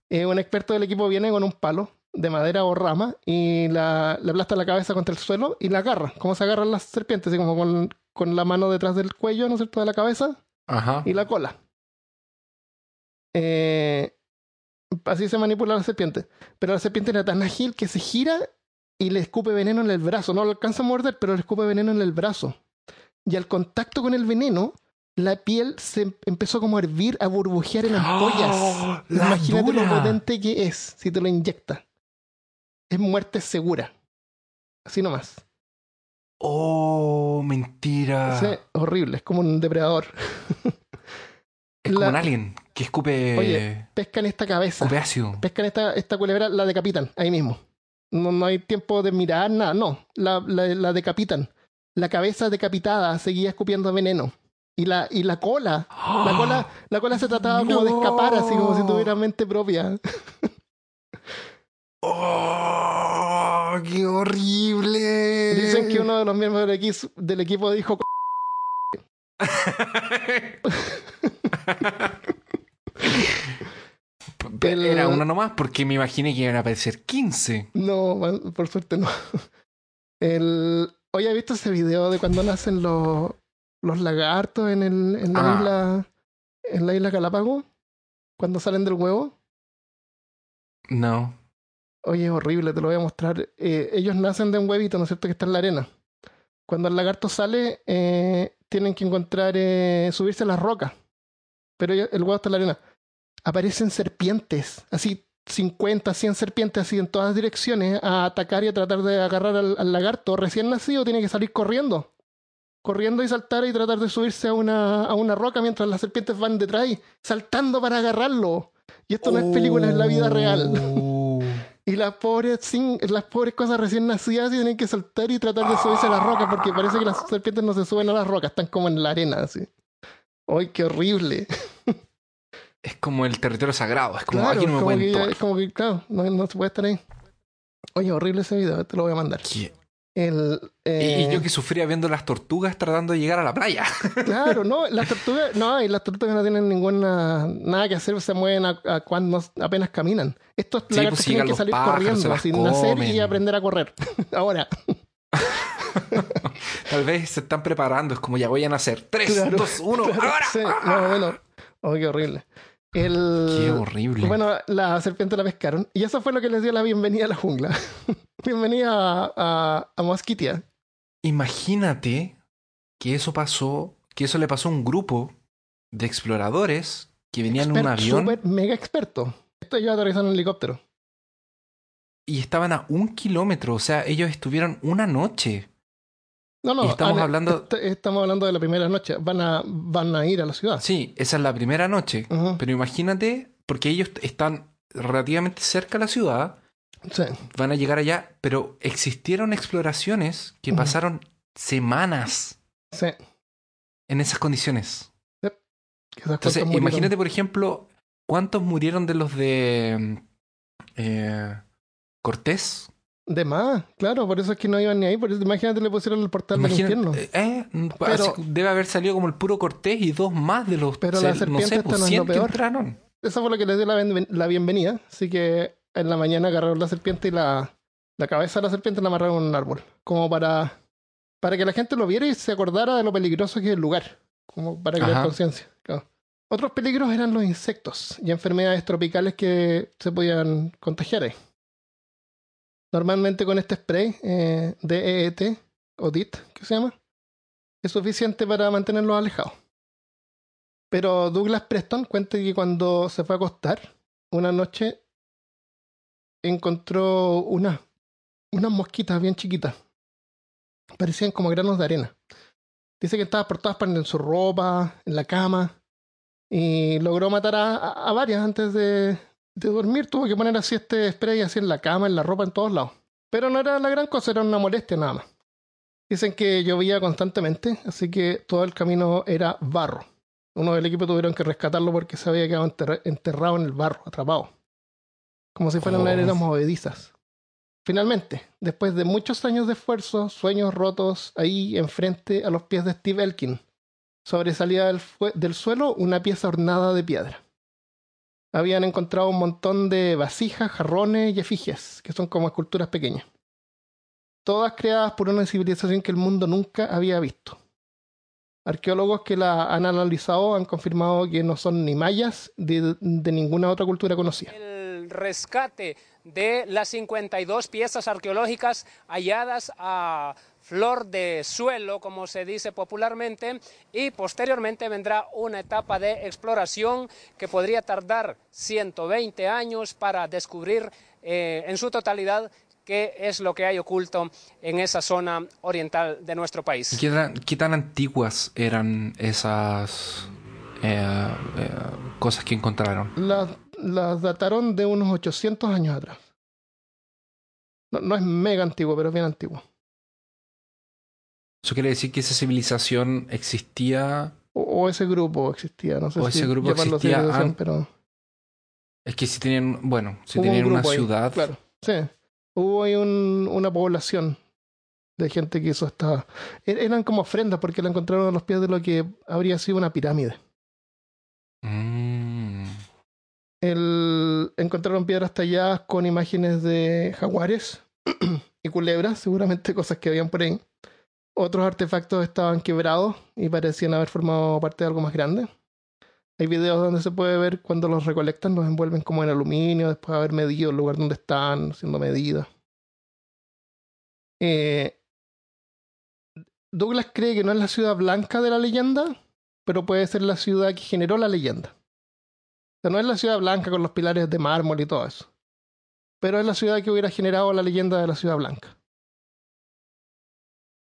A: Eh, un experto del equipo viene con un palo de madera o rama y la, le aplasta la cabeza contra el suelo y la agarra. Como se agarran las serpientes, así como con, con la mano detrás del cuello, ¿no es cierto?, de la cabeza
B: Ajá.
A: y la cola. Eh, así se manipula la serpiente. Pero la serpiente era tan ágil que se gira y le escupe veneno en el brazo. No lo alcanza a morder, pero le escupe veneno en el brazo. Y al contacto con el veneno, la piel se em- empezó como a hervir, a burbujear en ampollas.
B: ¡Oh! ¡La
A: Imagínate lo potente que es si te lo inyecta. Es muerte segura. Así nomás.
B: Oh, mentira.
A: Sí, horrible, es como un depredador. [laughs]
B: es como
A: la-
B: un alien que escupe,
A: Oye, Pescan esta cabeza.
B: escupe ácido.
A: pescan esta, esta culebra, la decapitan ahí mismo. No, no hay tiempo de mirar nada, no. La, la, la decapitan. La cabeza decapitada seguía escupiendo veneno. Y la, y la cola, la [gasps] cola, la cola se trataba como de escapar, así como si tuviera mente propia. [laughs]
B: ¡Oh! ¡Qué horrible!
A: Dicen que uno de los miembros del equipo dijo [laughs] [laughs] El-
B: Era uno nomás porque me imaginé que iban a aparecer 15.
A: No, por suerte no. El... Oye, ¿has visto ese video de cuando nacen los, los lagartos en, el, en la
B: Ah.
A: isla en la isla Galápagos? Cuando salen del huevo.
B: No.
A: Oye, es horrible, te lo voy a mostrar. Eh, ellos nacen de un huevito, ¿no es cierto? Que está en la arena. Cuando el lagarto sale, eh, tienen que encontrar, eh, subirse a las rocas. Pero el huevo está en la arena. Aparecen serpientes, así 50, 100 serpientes, así en todas direcciones, a atacar y a tratar de agarrar al, al lagarto recién nacido. Tiene que salir corriendo. Corriendo y saltar y tratar de subirse a una, a una roca mientras las serpientes van detrás y saltando para agarrarlo. Y esto no es película, es la vida real.
B: Oh. [laughs]
A: Y las pobres, sin, las pobres cosas recién nacidas tienen que saltar y tratar de subirse a las rocas porque parece que las serpientes no se suben a las rocas, están como en la arena, así. ¡Ay, qué horrible!
B: Es como el territorio sagrado. Es como
A: Claro,
B: aquí no me
A: como que, es como que, claro, no, no se puede estar ahí. Oye, horrible ese video, te lo voy a mandar.
B: ¿Qué?
A: El,
B: Y-
A: eh,
B: Y yo que sufría viendo las tortugas tratando de llegar a la playa. [laughs]
A: Claro, no, las tortugas, no, y las tortugas no tienen ninguna, nada que hacer, se mueven a, a cuando apenas caminan. Estos
B: Sí, pues,
A: tienen que salir
B: pájaros,
A: corriendo, sin nacer y aprender a correr. [laughs] Ahora. [laughs]
B: Tal vez se están preparando. Es como ya voy a nacer. 3,
A: Claro,
B: 2, 1,
A: claro,
B: ahora.
A: Sí, más o menos. Oh, qué horrible. El,
B: Qué horrible.
A: Bueno, la serpiente la pescaron y eso fue lo que les dio la bienvenida a la jungla. [laughs] bienvenida a, a, a Mosquitia.
B: Imagínate que eso pasó, que eso le pasó a un grupo de exploradores que venían en un avión
A: mega experto. Esto yo aterrizando en un helicóptero.
B: Y estaban a un kilómetro. O sea, ellos estuvieron una noche.
A: No, no.
B: Y estamos
A: han-
B: hablando-
A: est- estamos hablando de la primera noche. Van a, van a ir a la ciudad.
B: Sí, esa es la primera noche. Pero imagínate, porque ellos están relativamente cerca de la ciudad
A: Sí.
B: van a llegar allá, pero existieron exploraciones que pasaron semanas
A: Sí.
B: en esas condiciones. Entonces, imagínate, por ejemplo, cuántos murieron de los de eh, Cortés.
A: De más, claro, por eso es que no iban ni ahí. Por eso, imagínate, le pusieron el portal del infierno.
B: Eh, eh,
A: Pero-
B: debe haber salido como el puro Cortés y dos más de los
A: Pero la
B: no
A: serpiente
B: sé,
A: esta
B: pues,
A: no es
B: 100
A: lo peor.
B: entraron.
A: Esa fue lo que les dio la, ben- la bienvenida. Así que en la mañana agarraron la serpiente y la, la cabeza de la serpiente la amarraron en un árbol. Como para, para que la gente lo viera y se acordara de lo peligroso que es el lugar. Como para crear conciencia. claro. Otros peligros eran los insectos y enfermedades tropicales que se podían contagiar ahí. Normalmente con este spray eh, DEET o DIT, que se llama, es suficiente para mantenerlos alejados. Pero Douglas Preston cuenta que cuando se fue a acostar, una noche encontró unas unas mosquitas bien chiquitas. Parecían como granos de arena. Dice que estaban por todas partes, en su ropa, en la cama. Y logró matar a varias antes de, de dormir. Tuvo que poner así este spray así en la cama, en la ropa, en todos lados. Pero no era la gran cosa, era una molestia nada más. Dicen que llovía constantemente, así que todo el camino era barro. Uno del equipo tuvieron que rescatarlo porque se había quedado enterra- enterrado en el barro, atrapado. Como si fueran
B: Oh.
A: arenas movedizas. Finalmente, después de muchos años de esfuerzo, sueños rotos, ahí enfrente a los pies de Steve Elkin, sobresalía del, del suelo una pieza ornada de piedra. Habían encontrado un montón de vasijas, jarrones y efigies, que son como esculturas pequeñas. Todas creadas por una civilización que el mundo nunca había visto. Arqueólogos que la han analizado han confirmado que no son ni mayas de, de ninguna otra cultura conocida.
E: El rescate de las 52 piezas arqueológicas halladas a flor de suelo, como se dice popularmente, y posteriormente vendrá una etapa de exploración que podría tardar 120 años para descubrir eh, en su totalidad qué es lo que hay oculto en esa zona oriental de nuestro país.
B: ¿Y ¿Qué tan, qué tan antiguas eran esas eh, eh, cosas que encontraron?
A: Las, las dataron de unos 800 años atrás. No, no es mega antiguo, pero es bien antiguo.
B: Eso quiere decir que esa civilización existía.
A: O, o ese grupo existía, no sé
B: O
A: si
B: ese grupo existía an-
A: pero
B: Es que si tenían, bueno, si
A: hubo un
B: tenían una
A: ahí,
B: ciudad.
A: claro, sí. Hubo ahí un- una población de gente que hizo esta... er- Eran como ofrendas porque la encontraron a los pies de lo que habría sido una pirámide.
B: Mm.
A: El, encontraron piedras talladas con imágenes de jaguares [clears throat] y culebras, seguramente cosas que habían por ahí. Otros artefactos estaban quebrados y parecían haber formado parte de algo más grande. Hay videos donde se puede ver cuando los recolectan, los envuelven como en aluminio, después de haber medido el lugar donde están, haciendo medidas. Eh, Douglas cree que no es la ciudad blanca de la leyenda, pero puede ser la ciudad que generó la leyenda. O sea, no es la ciudad blanca con los pilares de mármol y todo eso. Pero es la ciudad que hubiera generado la leyenda de la ciudad blanca.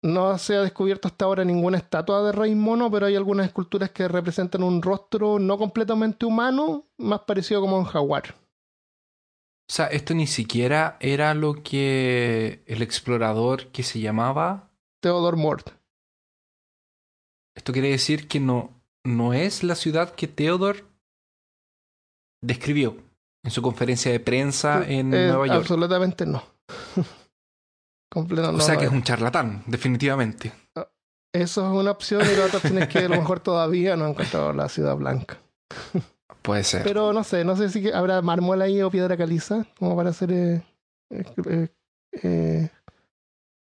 A: No se ha descubierto hasta ahora ninguna estatua de rey mono, pero hay algunas esculturas que representan un rostro no completamente humano, más parecido como a un jaguar.
B: O sea, esto ni siquiera era lo que el explorador que se llamaba.
A: Theodore Mort.
B: Esto quiere decir que no, no es la ciudad que Theodore describió en su conferencia de prensa en
A: Eh,
B: Nueva York.
A: Absolutamente no. Completo,
B: O
A: no,
B: sea que es un charlatán, definitivamente.
A: Eso es una opción y la otra opción es que a lo mejor todavía no han encontrado la ciudad blanca. [laughs]
B: Puede ser.
A: Pero no sé, no sé si habrá mármol ahí o piedra caliza, como para hacer eh, eh, eh,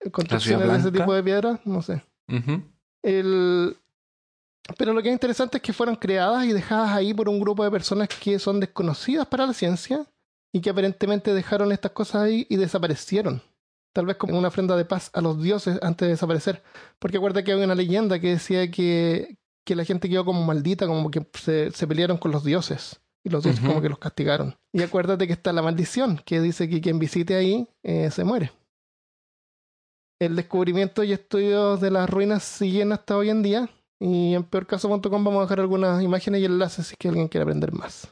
A: eh, construcciones de ese tipo de piedra, no sé. El... Pero lo que es interesante es que fueron creadas y dejadas ahí por un grupo de personas que son desconocidas para la ciencia y que aparentemente dejaron estas cosas ahí y desaparecieron. Tal vez como una ofrenda de paz a los dioses antes de desaparecer. Porque acuerda que había una leyenda que decía que, que la gente quedó como maldita, como que se, se pelearon con los dioses. Y los dioses como que los castigaron. Y acuérdate que está la maldición, que dice que quien visite ahí eh, se muere. El descubrimiento y estudios de las ruinas siguen hasta hoy en día. Y en peorcaso.com vamos a dejar algunas imágenes y enlaces si es que alguien quiere aprender más.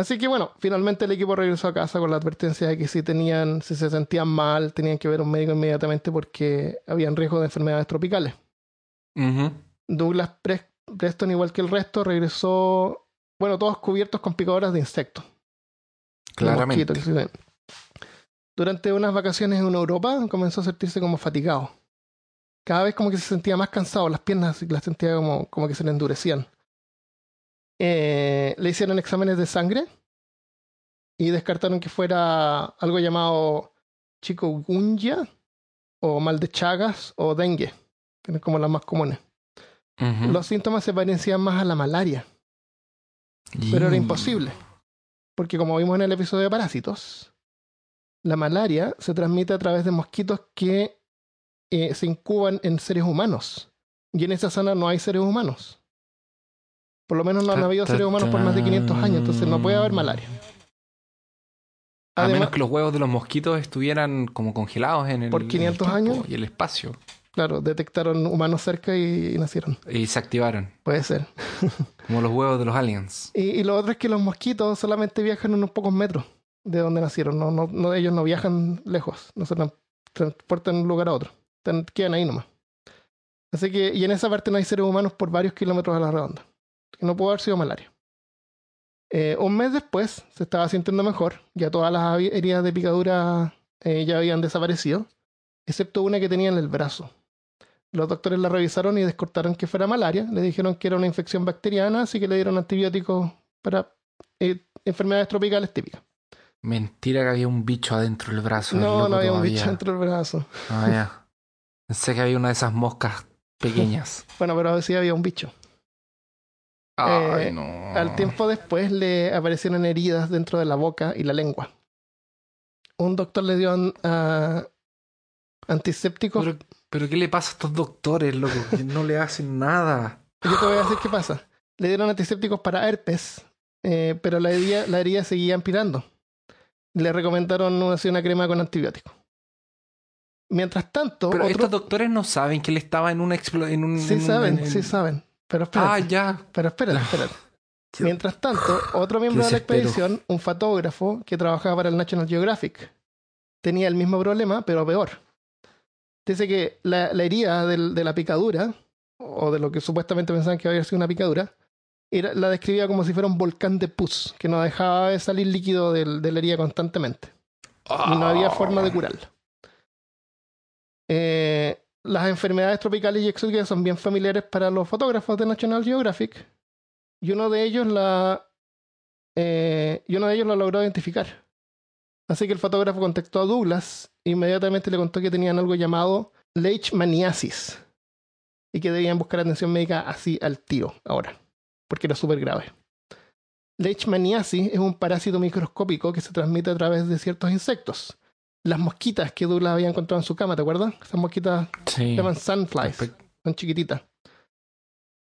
A: Así que bueno, finalmente el equipo regresó a casa con la advertencia de que si tenían, si se sentían mal, tenían que ver a un médico inmediatamente porque habían riesgo de enfermedades tropicales.
B: Ujú.
A: Douglas Pres- Preston, igual que el resto, regresó, bueno, todos cubiertos con picadoras de insectos.
B: Claramente.
A: Durante unas vacaciones en Europa comenzó a sentirse como fatigado. Cada vez como que se sentía más cansado, las piernas las sentía como, como que se le endurecían. Eh, le hicieron exámenes de sangre y descartaron que fuera algo llamado chikungunya o mal de Chagas o dengue, que es como las más comunes. Los síntomas se parecían más a la malaria, pero era
B: Y-
A: imposible. Porque como vimos en el episodio de Parásitos, la malaria se transmite a través de mosquitos que eh, se incuban en seres humanos. Y en esa zona no hay seres humanos. Por lo menos no han habido seres humanos por más de 500 años, entonces no puede haber malaria.
B: A
A: Además-
B: menos que los huevos de los mosquitos estuvieran como congelados en el,
A: Por 500
B: en el tiempo
A: años.
B: y el espacio.
A: Claro, detectaron humanos cerca y, y nacieron.
B: Y se activaron.
A: Puede ser. [laughs]
B: Como los huevos de los aliens.
A: Y, y lo otro es que los mosquitos solamente viajan unos pocos metros de donde nacieron. No, no, no, ellos no viajan lejos, no se tran- transportan de un lugar a otro. Quedan ahí nomás. Así que, y en esa parte no hay seres humanos por varios kilómetros a la redonda. Que no pudo haber sido malaria. Eh, un mes después se estaba sintiendo mejor. Ya todas las heridas de picadura eh, ya habían desaparecido, excepto una que tenía en el brazo. Los doctores la revisaron y descartaron que fuera malaria. Le dijeron que era una infección bacteriana, así que le dieron antibióticos para eh, enfermedades tropicales típicas.
B: Mentira que había un bicho adentro del brazo.
A: No, no había un bicho dentro del brazo.
B: Ah, ya. Pensé que había una de esas moscas pequeñas. [laughs]
A: Bueno, pero sí había un bicho.
B: Ay,
A: Eh,
B: no.
A: Al tiempo después le aparecieron heridas dentro de la boca y la lengua. Un doctor le dio an- antisépticos.
B: Pero, pero ¿qué le pasa a estos doctores, loco? Que no le hacen nada.
A: Yo te voy a decir qué pasa. Le dieron antisépticos para herpes, eh, pero la herida, la herida seguía empirando. Le recomendaron hacer una crema con antibiótico. Mientras tanto,
B: Pero
A: otro-
B: estos doctores no saben que él estaba en una explo- en un
A: sí
B: en
A: saben,
B: en- en-
A: sí saben. Pero espérate,
B: Ah, ya.
A: pero espérate, espérate. [laughs] Mientras tanto, otro miembro de la expedición, un fotógrafo que trabajaba para el National Geographic, tenía el mismo problema, pero peor. Dice que la, la herida del- de la picadura, o de lo que supuestamente pensaban que había sido una picadura, era, la describía como si fuera un volcán de pus, que no dejaba de salir líquido del- de la herida constantemente. Y no había forma de curarla. Eh, las enfermedades tropicales y exóticas son bien familiares para los fotógrafos de National Geographic. Y uno de ellos la. eh, uno de ellos lo logró identificar. Así que el fotógrafo contactó a Douglas e inmediatamente le contó que tenían algo llamado leishmaniasis. Y que debían buscar atención médica así al tiro, ahora. Porque era súper grave. Leishmaniasis es un parásito microscópico que se transmite a través de ciertos insectos. Las mosquitas que Douglas había encontrado en su cama, ¿te acuerdas? Esas mosquitas
B: Sí.
A: se llaman sunflies son chiquititas.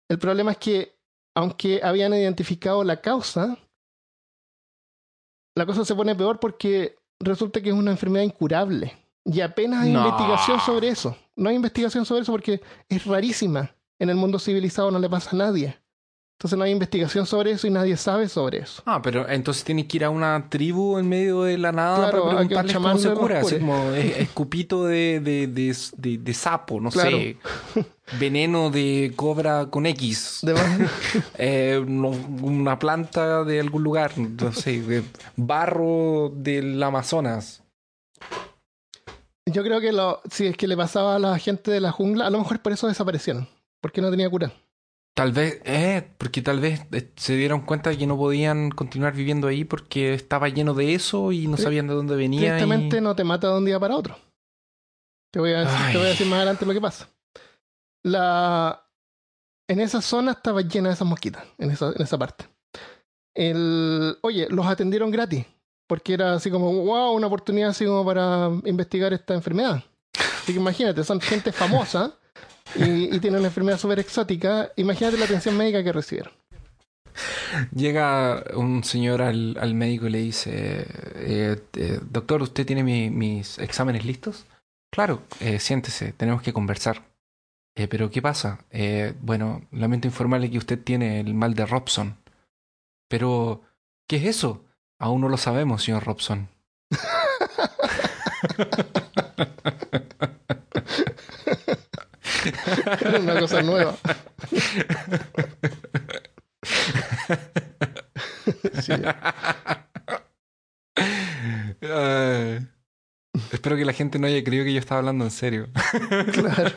A: El problema es que, aunque habían identificado la causa, la cosa se pone peor porque resulta que es una enfermedad incurable. Y apenas hay
B: No.
A: investigación sobre eso. No hay investigación sobre eso porque es rarísima. En el mundo civilizado no le pasa a nadie. Entonces no hay investigación sobre eso y nadie sabe sobre eso.
B: Ah, pero entonces tienes que ir a una tribu en medio de la nada
A: Claro,
B: para preguntarles cómo se cura. Así como es- [laughs] escupito de, de, de, de- sapo, no
A: Claro.
B: sé. [laughs] Veneno de cobra con X. [laughs] Eh, no- una planta de algún lugar, no sé, barro del Amazonas.
A: yo creo que lo, si es que le pasaba a la gente de la jungla, a lo mejor por eso desaparecieron. Porque no tenía cura.
B: Tal vez, eh, porque tal vez eh, se dieron cuenta de que no podían continuar viviendo ahí porque estaba lleno de eso y no
A: Sí.
B: sabían de dónde venía. y-
A: Tristemente no te mata de un día para otro. Te voy a decir, te voy a decir más adelante lo que pasa. La... En esa zona estaba llena de esas mosquitas, en esa, en esa parte. El... Oye, los atendieron gratis, porque era así como, wow, una oportunidad así como para investigar esta enfermedad. Así que imagínate, son gente famosa y, y tienen una enfermedad súper exótica. Imagínate la atención médica que recibieron.
B: Llega un señor al, al médico y le dice, eh, eh, doctor, ¿usted tiene mi- mis exámenes listos? Claro, eh, siéntese, tenemos que conversar. "Eh, pero ¿qué pasa? "Eh, bueno, lamento informarle que usted tiene el mal de Robson. Pero, ¿qué es eso? Aún no lo sabemos, señor Robson. [laughs] [laughs]
A: Era una cosa nueva. [laughs] Sí.
B: Espero que la gente no haya creído que yo estaba hablando en serio. [laughs]
A: Claro.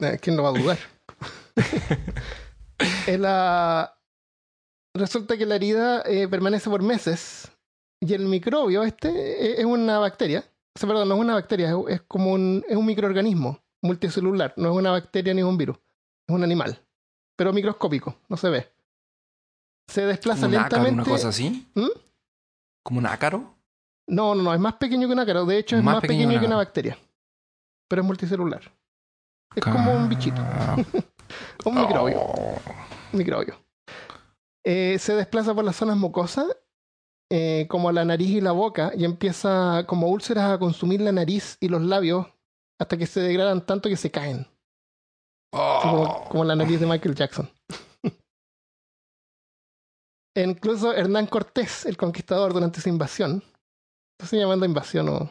A: Eh, ¿Quién lo va a dudar? La- Resulta que la herida eh, permanece por meses y el microbio este eh, es una bacteria. O sea, perdón, no es una bacteria, es como un, es un microorganismo multicelular. No es una bacteria ni es un virus. Es un animal. Pero microscópico, no se ve. Se desplaza
B: ¿Como un ácaro,
A: lentamente.
B: una cosa así?
A: ¿Mm?
B: ¿Como un ácaro?
A: No, no, no, es más pequeño que un ácaro. De hecho, es
B: Más
A: más,
B: pequeño
A: pequeño,
B: que una-
A: bacteria. Pero es multicelular. Es como un bichito,
B: Ah. [laughs]
A: un microbio.
B: Oh.
A: un microbio. Eh, se desplaza por las zonas mucosas, eh, como la nariz y la boca, y empieza como úlceras a consumir la nariz y los labios hasta que se degradan tanto que se caen. Como,
B: Oh.
A: como la nariz de Michael Jackson. [laughs] E incluso Hernán Cortés, el conquistador, durante su invasión, se llamando invasión o.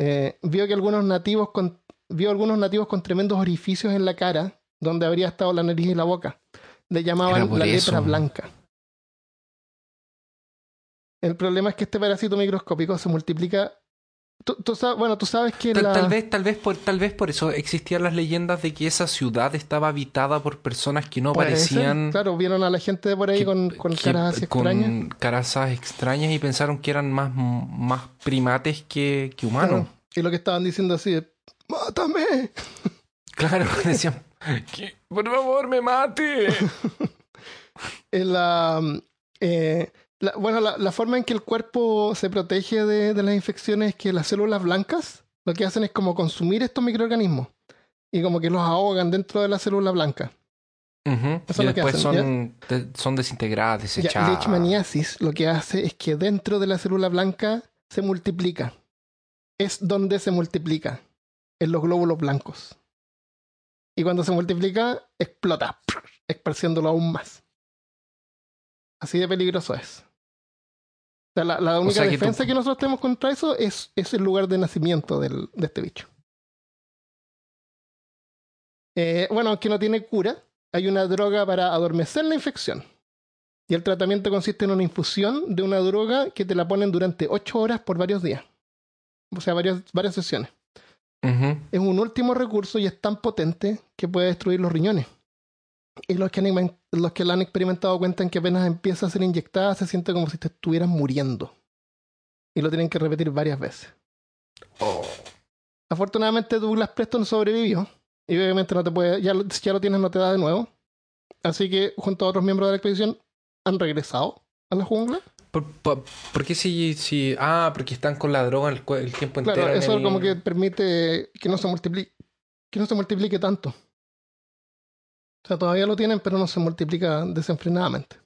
A: eh, vio que algunos nativos con, vio algunos nativos con tremendos orificios en la cara, donde habría estado la nariz y la boca. Le llamaban la
B: eso.
A: lepra blanca. El problema es que este parásito microscópico se multiplica. Tú, tú sabes, bueno, tú sabes que
B: Tal,
A: la...
B: tal vez, tal vez por, tal vez por eso existían las leyendas de que esa ciudad estaba habitada por personas que no
A: Puede ser,
B: parecían
A: Claro, vieron a la gente de por ahí
B: que-
A: con, con
B: que-
A: caras así
B: con
A: extrañas.
B: caras extrañas y pensaron que eran más, más primates que, que humanos.
A: Claro. Y lo que estaban diciendo así es, ¡mátame! [laughs]
B: Claro, [laughs] decían, "Que, por favor, me mate. [laughs]
A: En la, eh, la- bueno, la, la forma en que el cuerpo se protege de, de las infecciones es que las células blancas lo que hacen es como consumir estos microorganismos y como que los ahogan dentro de la célula blanca. Eso es
B: Y
A: lo que
B: después
A: hacen,
B: son, de- son desintegradas,
A: Ya,
B: desechadas.
A: leishmaniasis lo que hace es que dentro de la célula blanca se multiplica. Es donde se multiplica, en los glóbulos blancos. Y cuando se multiplica, explota, esparciéndolo aún más. Así de peligroso es. O sea, la, la única
B: sea que tú-
A: defensa que nosotros tenemos contra eso es, es el lugar de nacimiento del- de este bicho. Eh, bueno, aunque no tiene cura, hay una droga para adormecer la infección. Y el tratamiento consiste en una infusión de una droga que te la ponen durante 8 horas por varios días. O sea, varias, varias sesiones. Es un último recurso y es tan potente que puede destruir los riñones. Y los que, han, los que la han experimentado cuentan que apenas empieza a ser inyectada se siente como si te estuvieras muriendo. Y lo tienen que repetir varias veces.
B: Oh.
A: Afortunadamente Douglas Preston sobrevivió. Y obviamente no te puede, ya ya lo tienes no te da de nuevo. Así que junto a otros miembros de la expedición han regresado a la jungla.
B: ¿Por, por, por qué si, si... Ah, porque están con la droga el, tiempo
A: Claro,
B: entero. en
A: eso
B: el-
A: como que permite que no se multiplique, que no se multiplique tanto. O sea, todavía lo tienen, pero no se multiplica desenfrenadamente.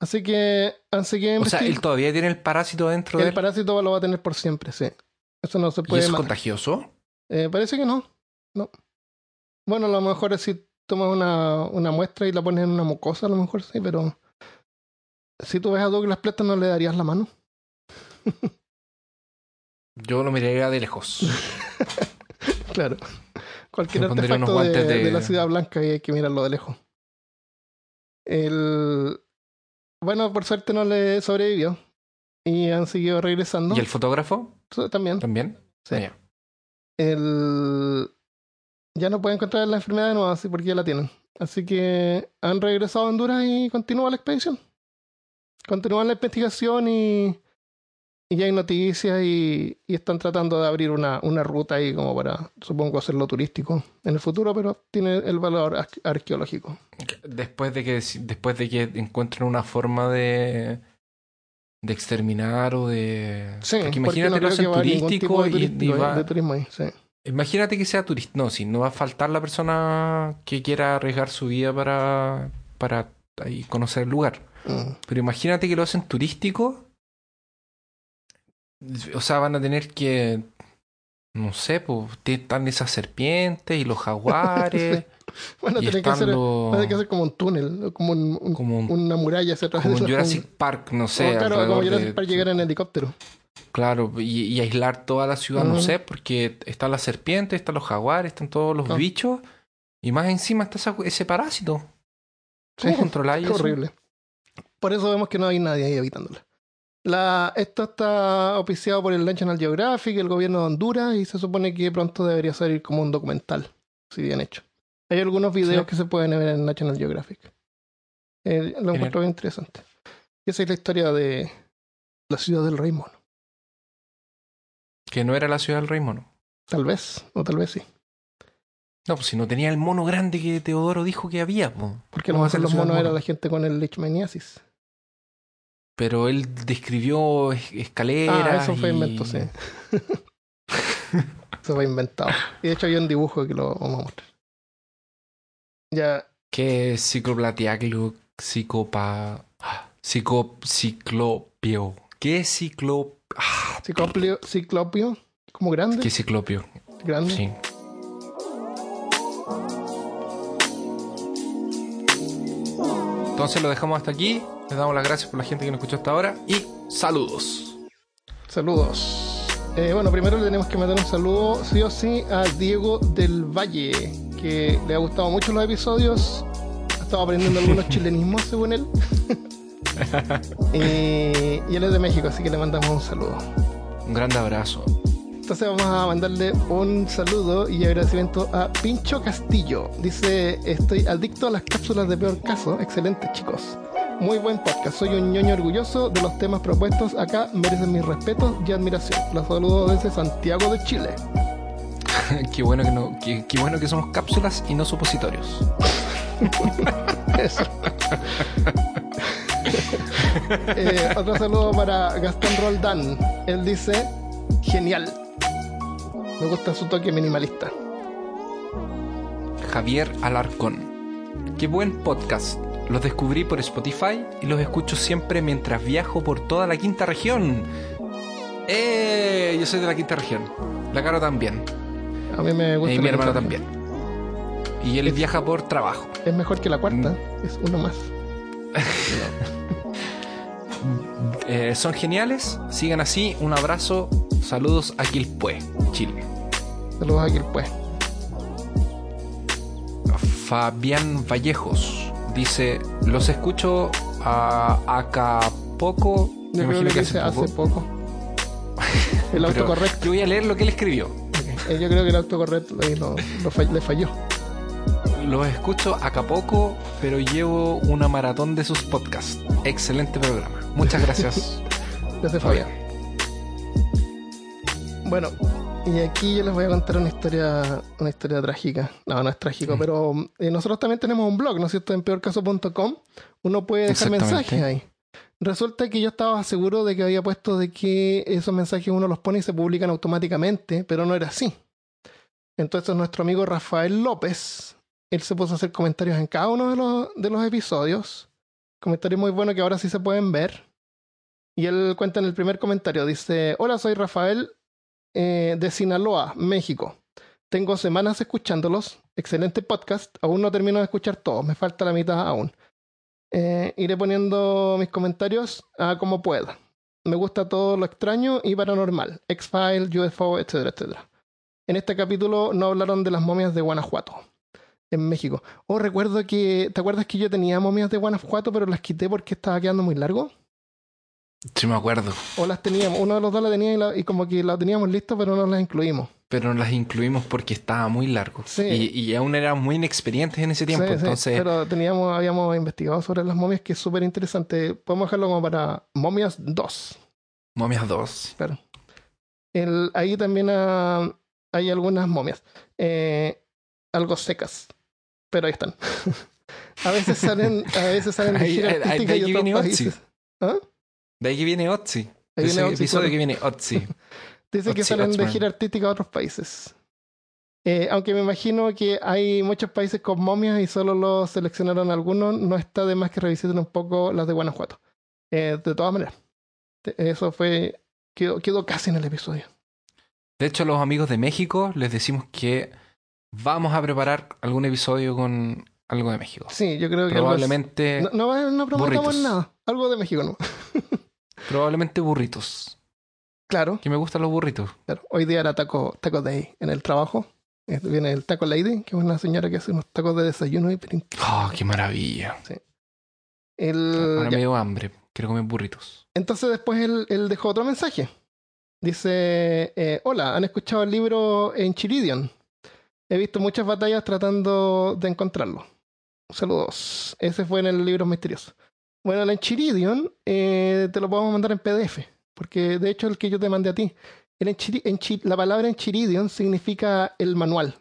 A: Así que han seguido
B: O sea, él todavía tiene el parásito dentro de
A: el parásito lo va a tener por siempre, sí. Eso no se
B: ¿Y
A: puede
B: es
A: matar.
B: contagioso?
A: Eh, parece que no. No. Bueno, a lo mejor es si tomas una, una muestra y la pones en una mucosa, a lo mejor sí, pero si tú ves a Douglas Preston no le darías la mano.
B: Yo lo miraría de lejos. [laughs]
A: Claro. Cualquier
B: Me
A: artefacto de,
B: guantes de-
A: de la ciudad blanca y hay que mirarlo de lejos. El... Bueno, por suerte no le sobrevivió. Y han seguido regresando.
B: ¿Y el fotógrafo?
A: También.
B: ¿También?
A: Sí.
B: Ah, ya.
A: El... Ya no puede encontrar la enfermedad de nuevo, así porque ya la tienen. Así que han regresado a Honduras y continúa la expedición. Continúan la investigación y, y ya hay noticias y, y están tratando de abrir una, una ruta ahí como para, supongo, hacerlo turístico en el futuro, pero tiene el valor ar- arqueológico.
B: Después de que después de que encuentren una forma de de exterminar o de
A: Sí,
B: porque imagínate
A: no
B: lo hacen turístico
A: de, turístico,
B: y
A: eh,
B: va-
A: de turismo ahí, sí.
B: imagínate que sea turista no si no va a faltar la persona que quiera arriesgar su vida para para ahí conocer el lugar
A: Mm.
B: pero imagínate que lo hacen turístico o sea van a tener que no sé pues están esas serpientes y los jaguares [laughs]
A: Bueno,
B: Y
A: tiene que, hacer,
B: los-
A: a tener que hacer como un túnel, como, un- un-
B: Como un-
A: una muralla hacia atrás
B: Como
A: la-
B: Jurassic Park, no sé.
A: como, claro, como Jurassic
B: de-
A: Park llegar en helicóptero.
B: Claro, y, y aislar toda la ciudad, no sé, porque están las serpientes, están los jaguares, están todos los
A: Ah.
B: bichos, y más encima está esa- ese parásito. ¿Cómo
A: Sí,
B: controláis [laughs] eso?
A: horrible. Por eso vemos que no hay nadie ahí evitándola. La, esto está auspiciado por el National Geographic, el gobierno de Honduras, y se supone que pronto debería salir como un documental, si bien hecho. Hay algunos videos
B: Sí.
A: que se pueden ver en National Geographic. Eh, lo encuentro bien interesante. Y esa es la historia de la ciudad del rey mono.
B: Que no era la ciudad del rey mono.
A: Tal vez, o tal vez sí.
B: No, pues si no tenía el mono grande que Teodoro dijo que había, po.
A: Porque
B: ¿Cómo va a ser
A: los monos era
B: mono?
A: la gente con el leishmaniasis.
B: Pero él describió es- escaleras.
A: Ah, eso fue
B: y-
A: invento, sí. [laughs] eso fue inventado. Y de hecho hay un dibujo que lo vamos a mostrar. Ya,
B: Que cicloplatiaclo, psicopa. Psico, ciclopio. ¿Qué es ciclo? Ah,
A: ciclopio, ciclopio, como grande,
B: ¿Qué ciclopio?
A: grande.
B: Sí. Entonces lo dejamos hasta aquí. Les damos las gracias por la gente que nos escuchó hasta ahora. Y saludos.
A: Saludos. Eh, bueno, primero le tenemos que mandar un saludo, sí o sí, a Diego del Valle, que le ha gustado mucho los episodios. Ha estado aprendiendo algunos [laughs] chilenismos, según él. [laughs] Eh, y él es de México, así que le mandamos un saludo.
B: Un grande abrazo.
A: Entonces vamos a mandarle un saludo y agradecimiento a Pincho Castillo. Dice, estoy adicto a las cápsulas de peor caso. Excelente chicos. Muy buen podcast. Soy un ñoño orgulloso de los temas propuestos acá. Merecen mis respetos y admiración. Los saludo desde Santiago de Chile. [laughs]
B: qué, bueno que no, qué, qué bueno que somos cápsulas y no supositorios. [laughs]
A: Eso. [laughs] Eh, otro saludo para Gastón Roldán. Él dice, genial. Me gusta su toque minimalista.
B: Javier Alarcón. Qué buen podcast. Los descubrí por Spotify y los escucho siempre mientras viajo por toda la quinta región. ¡Eh! Yo soy de la quinta región. La Caro también.
A: A mí me gusta.
B: Y mi hermano también. Y él viaja por trabajo.
A: Es mejor que la cuarta,
B: Mm.
A: es uno más. [laughs]
B: Eh, son geniales. Sigan así. Un abrazo. Saludos a Quilpué, Chile.
A: Saludos a pues.
B: Fabián Vallejos dice: Los escucho a acá poco.
A: Yo creo que dice hace poco. [laughs] El
B: Pero
A: autocorrecto.
B: Yo voy a leer lo que él escribió.
A: Eh, Yo creo que el autocorrecto fall- le falló.
B: Los escucho acá poco, pero llevo una maratón de sus podcasts. Excelente programa. Muchas gracias. [laughs]
A: Desde Fabián. Bueno, y aquí yo les voy a contar una historia, una historia trágica. No, no es trágico, pero eh, nosotros también tenemos un blog, ¿no es cierto? En peorcaso.com. Uno puede dejar mensajes ahí. Resulta que yo estaba seguro de que había puesto de que esos mensajes uno los pone y se publican automáticamente, pero no era así. Entonces nuestro amigo Rafael López, él se puso a hacer comentarios en cada uno de los, de los episodios. Comentarios muy buenos que ahora sí se pueden ver. Y él cuenta en el primer comentario, dice, hola, soy Rafael eh, de Sinaloa, México. Tengo semanas escuchándolos. Excelente podcast. Aún no termino de escuchar todos. Me falta la mitad aún. Eh, iré poniendo mis comentarios a como pueda. Me gusta todo lo extraño y paranormal. X-Files, UFO, etcétera, etcétera. En este capítulo no hablaron de las momias de Guanajuato. En México. Oh, recuerdo que... ¿Te acuerdas que yo tenía momias de Guanajuato pero las quité porque estaba quedando muy largo?
B: Sí, me acuerdo.
A: O las teníamos, uno de los dos la tenía y, la- y como que la teníamos listo, pero no las incluimos.
B: Pero las incluimos porque estaba muy largo.
A: Sí.
B: Y, y aún eran muy inexperientes en ese tiempo.
A: Sí, sí,
B: entonces,
A: pero teníamos, habíamos investigado sobre las momias, que es súper interesante. Podemos dejarlo como para momias 2.
B: momias 2.
A: Claro. El, ahí también ah, hay algunas momias. eh, algo secas. Pero ahí están. [laughs] a veces salen, a veces salen de gira artística y otros países. ¿Ah?
B: De ahí viene Otzi.
A: Ahí
B: De
A: viene Otzi,
B: episodio
A: claro.
B: que viene Otzi. [laughs]
A: Dice que salen de
B: Otzman.
A: gira artística a otros países. Eh, aunque me imagino que hay muchos países con momias y solo los seleccionaron algunos, no está de más que revisiten un poco las de Guanajuato. Eh, de todas maneras, eso fue. Quedó, quedó casi en el episodio.
B: De hecho, a los amigos de México les decimos que vamos a preparar algún episodio con algo de México.
A: Sí, yo creo que
B: Probablemente,
A: así. No, no, no prometamos
B: burritos.
A: nada. Algo de México, ¿no? [laughs]
B: probablemente burritos.
A: Claro,
B: Que me gustan los burritos.
A: claro. Hoy día era taco, taco day en el trabajo. Viene el Taco Lady, que es una señora que hace unos tacos de desayuno y
B: Oh, qué maravilla.
A: el,
B: Ahora
A: ya.
B: me dio hambre. Quiero comer burritos.
A: Entonces después él, él dejó otro mensaje. Dice, eh, hola, ¿han escuchado el libro Enchiridion? He visto muchas batallas tratando de encontrarlo. Saludos. Ese fue en el libro misterioso. Bueno, el Enchiridion eh, te lo podemos mandar en PDF, porque de hecho el que yo te mandé a ti. El Enchiri- Enchi- la palabra Enchiridion significa el manual.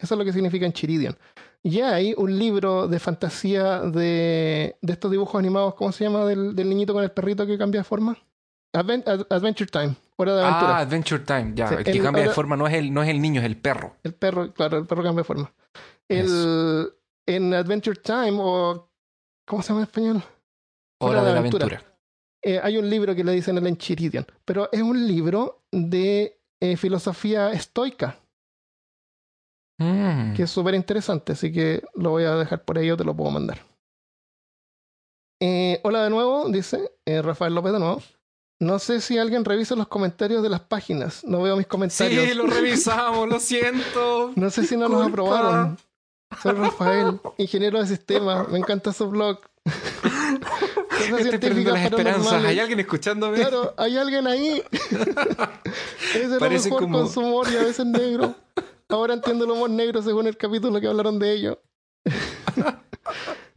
A: Eso es lo que significa Enchiridion. Y hay un libro de fantasía de, de estos dibujos animados, ¿cómo se llama? Del, del niñito con el perrito que cambia de forma. Adven- Ad- Adventure Time, hora de aventura.
B: Ah, Adventure Time. Ya,
A: Sí,
B: el que cambia de forma no es, el, no es el niño, es el perro.
A: El perro, claro, el perro cambia de forma. El, en Adventure Time, o ¿cómo se llama en español?
B: Hora de la
A: aventura.
B: aventura.
A: Eh, hay un libro que le dicen el Enchiridion, pero es un libro de eh, filosofía estoica,
B: Mm.
A: que es súper interesante, así que lo voy a dejar por ahí o te lo puedo mandar. Eh, hola de nuevo, dice Rafael López de nuevo. No sé si alguien revisa los comentarios de las páginas. No veo mis comentarios.
B: Sí, lo [laughs] revisamos, lo siento.
A: No sé si no los aprobaron. Soy Rafael, ingeniero de sistemas. Me encanta su blog. [laughs] Cosas
B: Estoy perdiendo las esperanzas. ¿Hay alguien escuchándome?
A: Claro, hay alguien ahí. [laughs] Ese
B: Parece
A: mejor
B: como-
A: con su humor y a veces negro. Ahora entiendo el humor negro según el capítulo que hablaron de ello.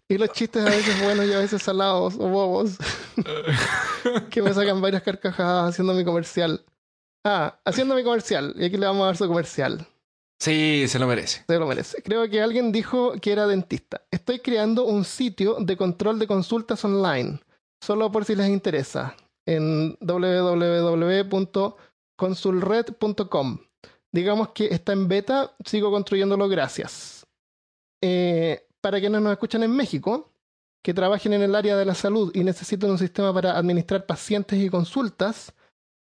A: y los chistes a veces buenos y a veces salados o bobos. [laughs] que me sacan varias carcajadas haciendo mi comercial. Ah, haciendo mi comercial. Y aquí le vamos a dar su comercial.
B: Sí, se lo merece.
A: Se lo merece. Creo que alguien dijo que era dentista. Estoy creando un sitio de control de consultas online, solo por si les interesa, en www.consulred.com. Digamos que está en beta, sigo construyéndolo, gracias. Eh, para quienes nos escuchan en México, que trabajen en el área de la salud y necesiten un sistema para administrar pacientes y consultas,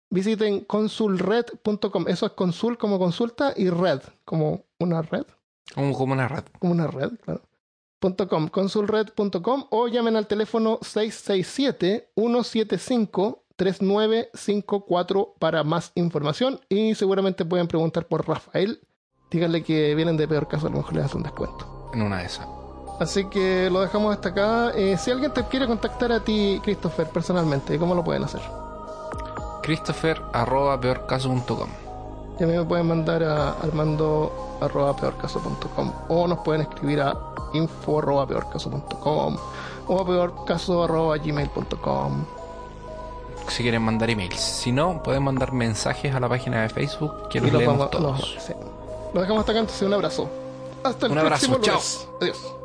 A: visiten consulred.com. Eso es consul como consulta y red como una red,
B: Como, como una red.
A: como una red, claro. Punto .com, consulred.com o llamen al teléfono 667-175-3954 para más información y seguramente pueden preguntar por Rafael. Díganle que vienen de peor caso, a lo mejor les hace un descuento.
B: En una de esas.
A: Así que lo dejamos hasta acá. Eh, si alguien te quiere contactar a ti, Christopher, personalmente, ¿cómo lo pueden hacer?
B: Christopher arroba peorcaso.com.
A: Y a mí me pueden mandar a armando arroba peorcaso.com o nos pueden escribir a info arroba peorcaso.com o a peorcaso arroba gmail.com.
B: Si quieren mandar emails. Si no, pueden mandar mensajes a la página de Facebook que
A: Y
B: los
A: los
B: leemos
A: vamos-
B: todos.
A: los- sí. Dejamos hasta acá, entonces un abrazo. Hasta el
B: Un abrazo,
A: próximo
B: chao.
A: Adiós.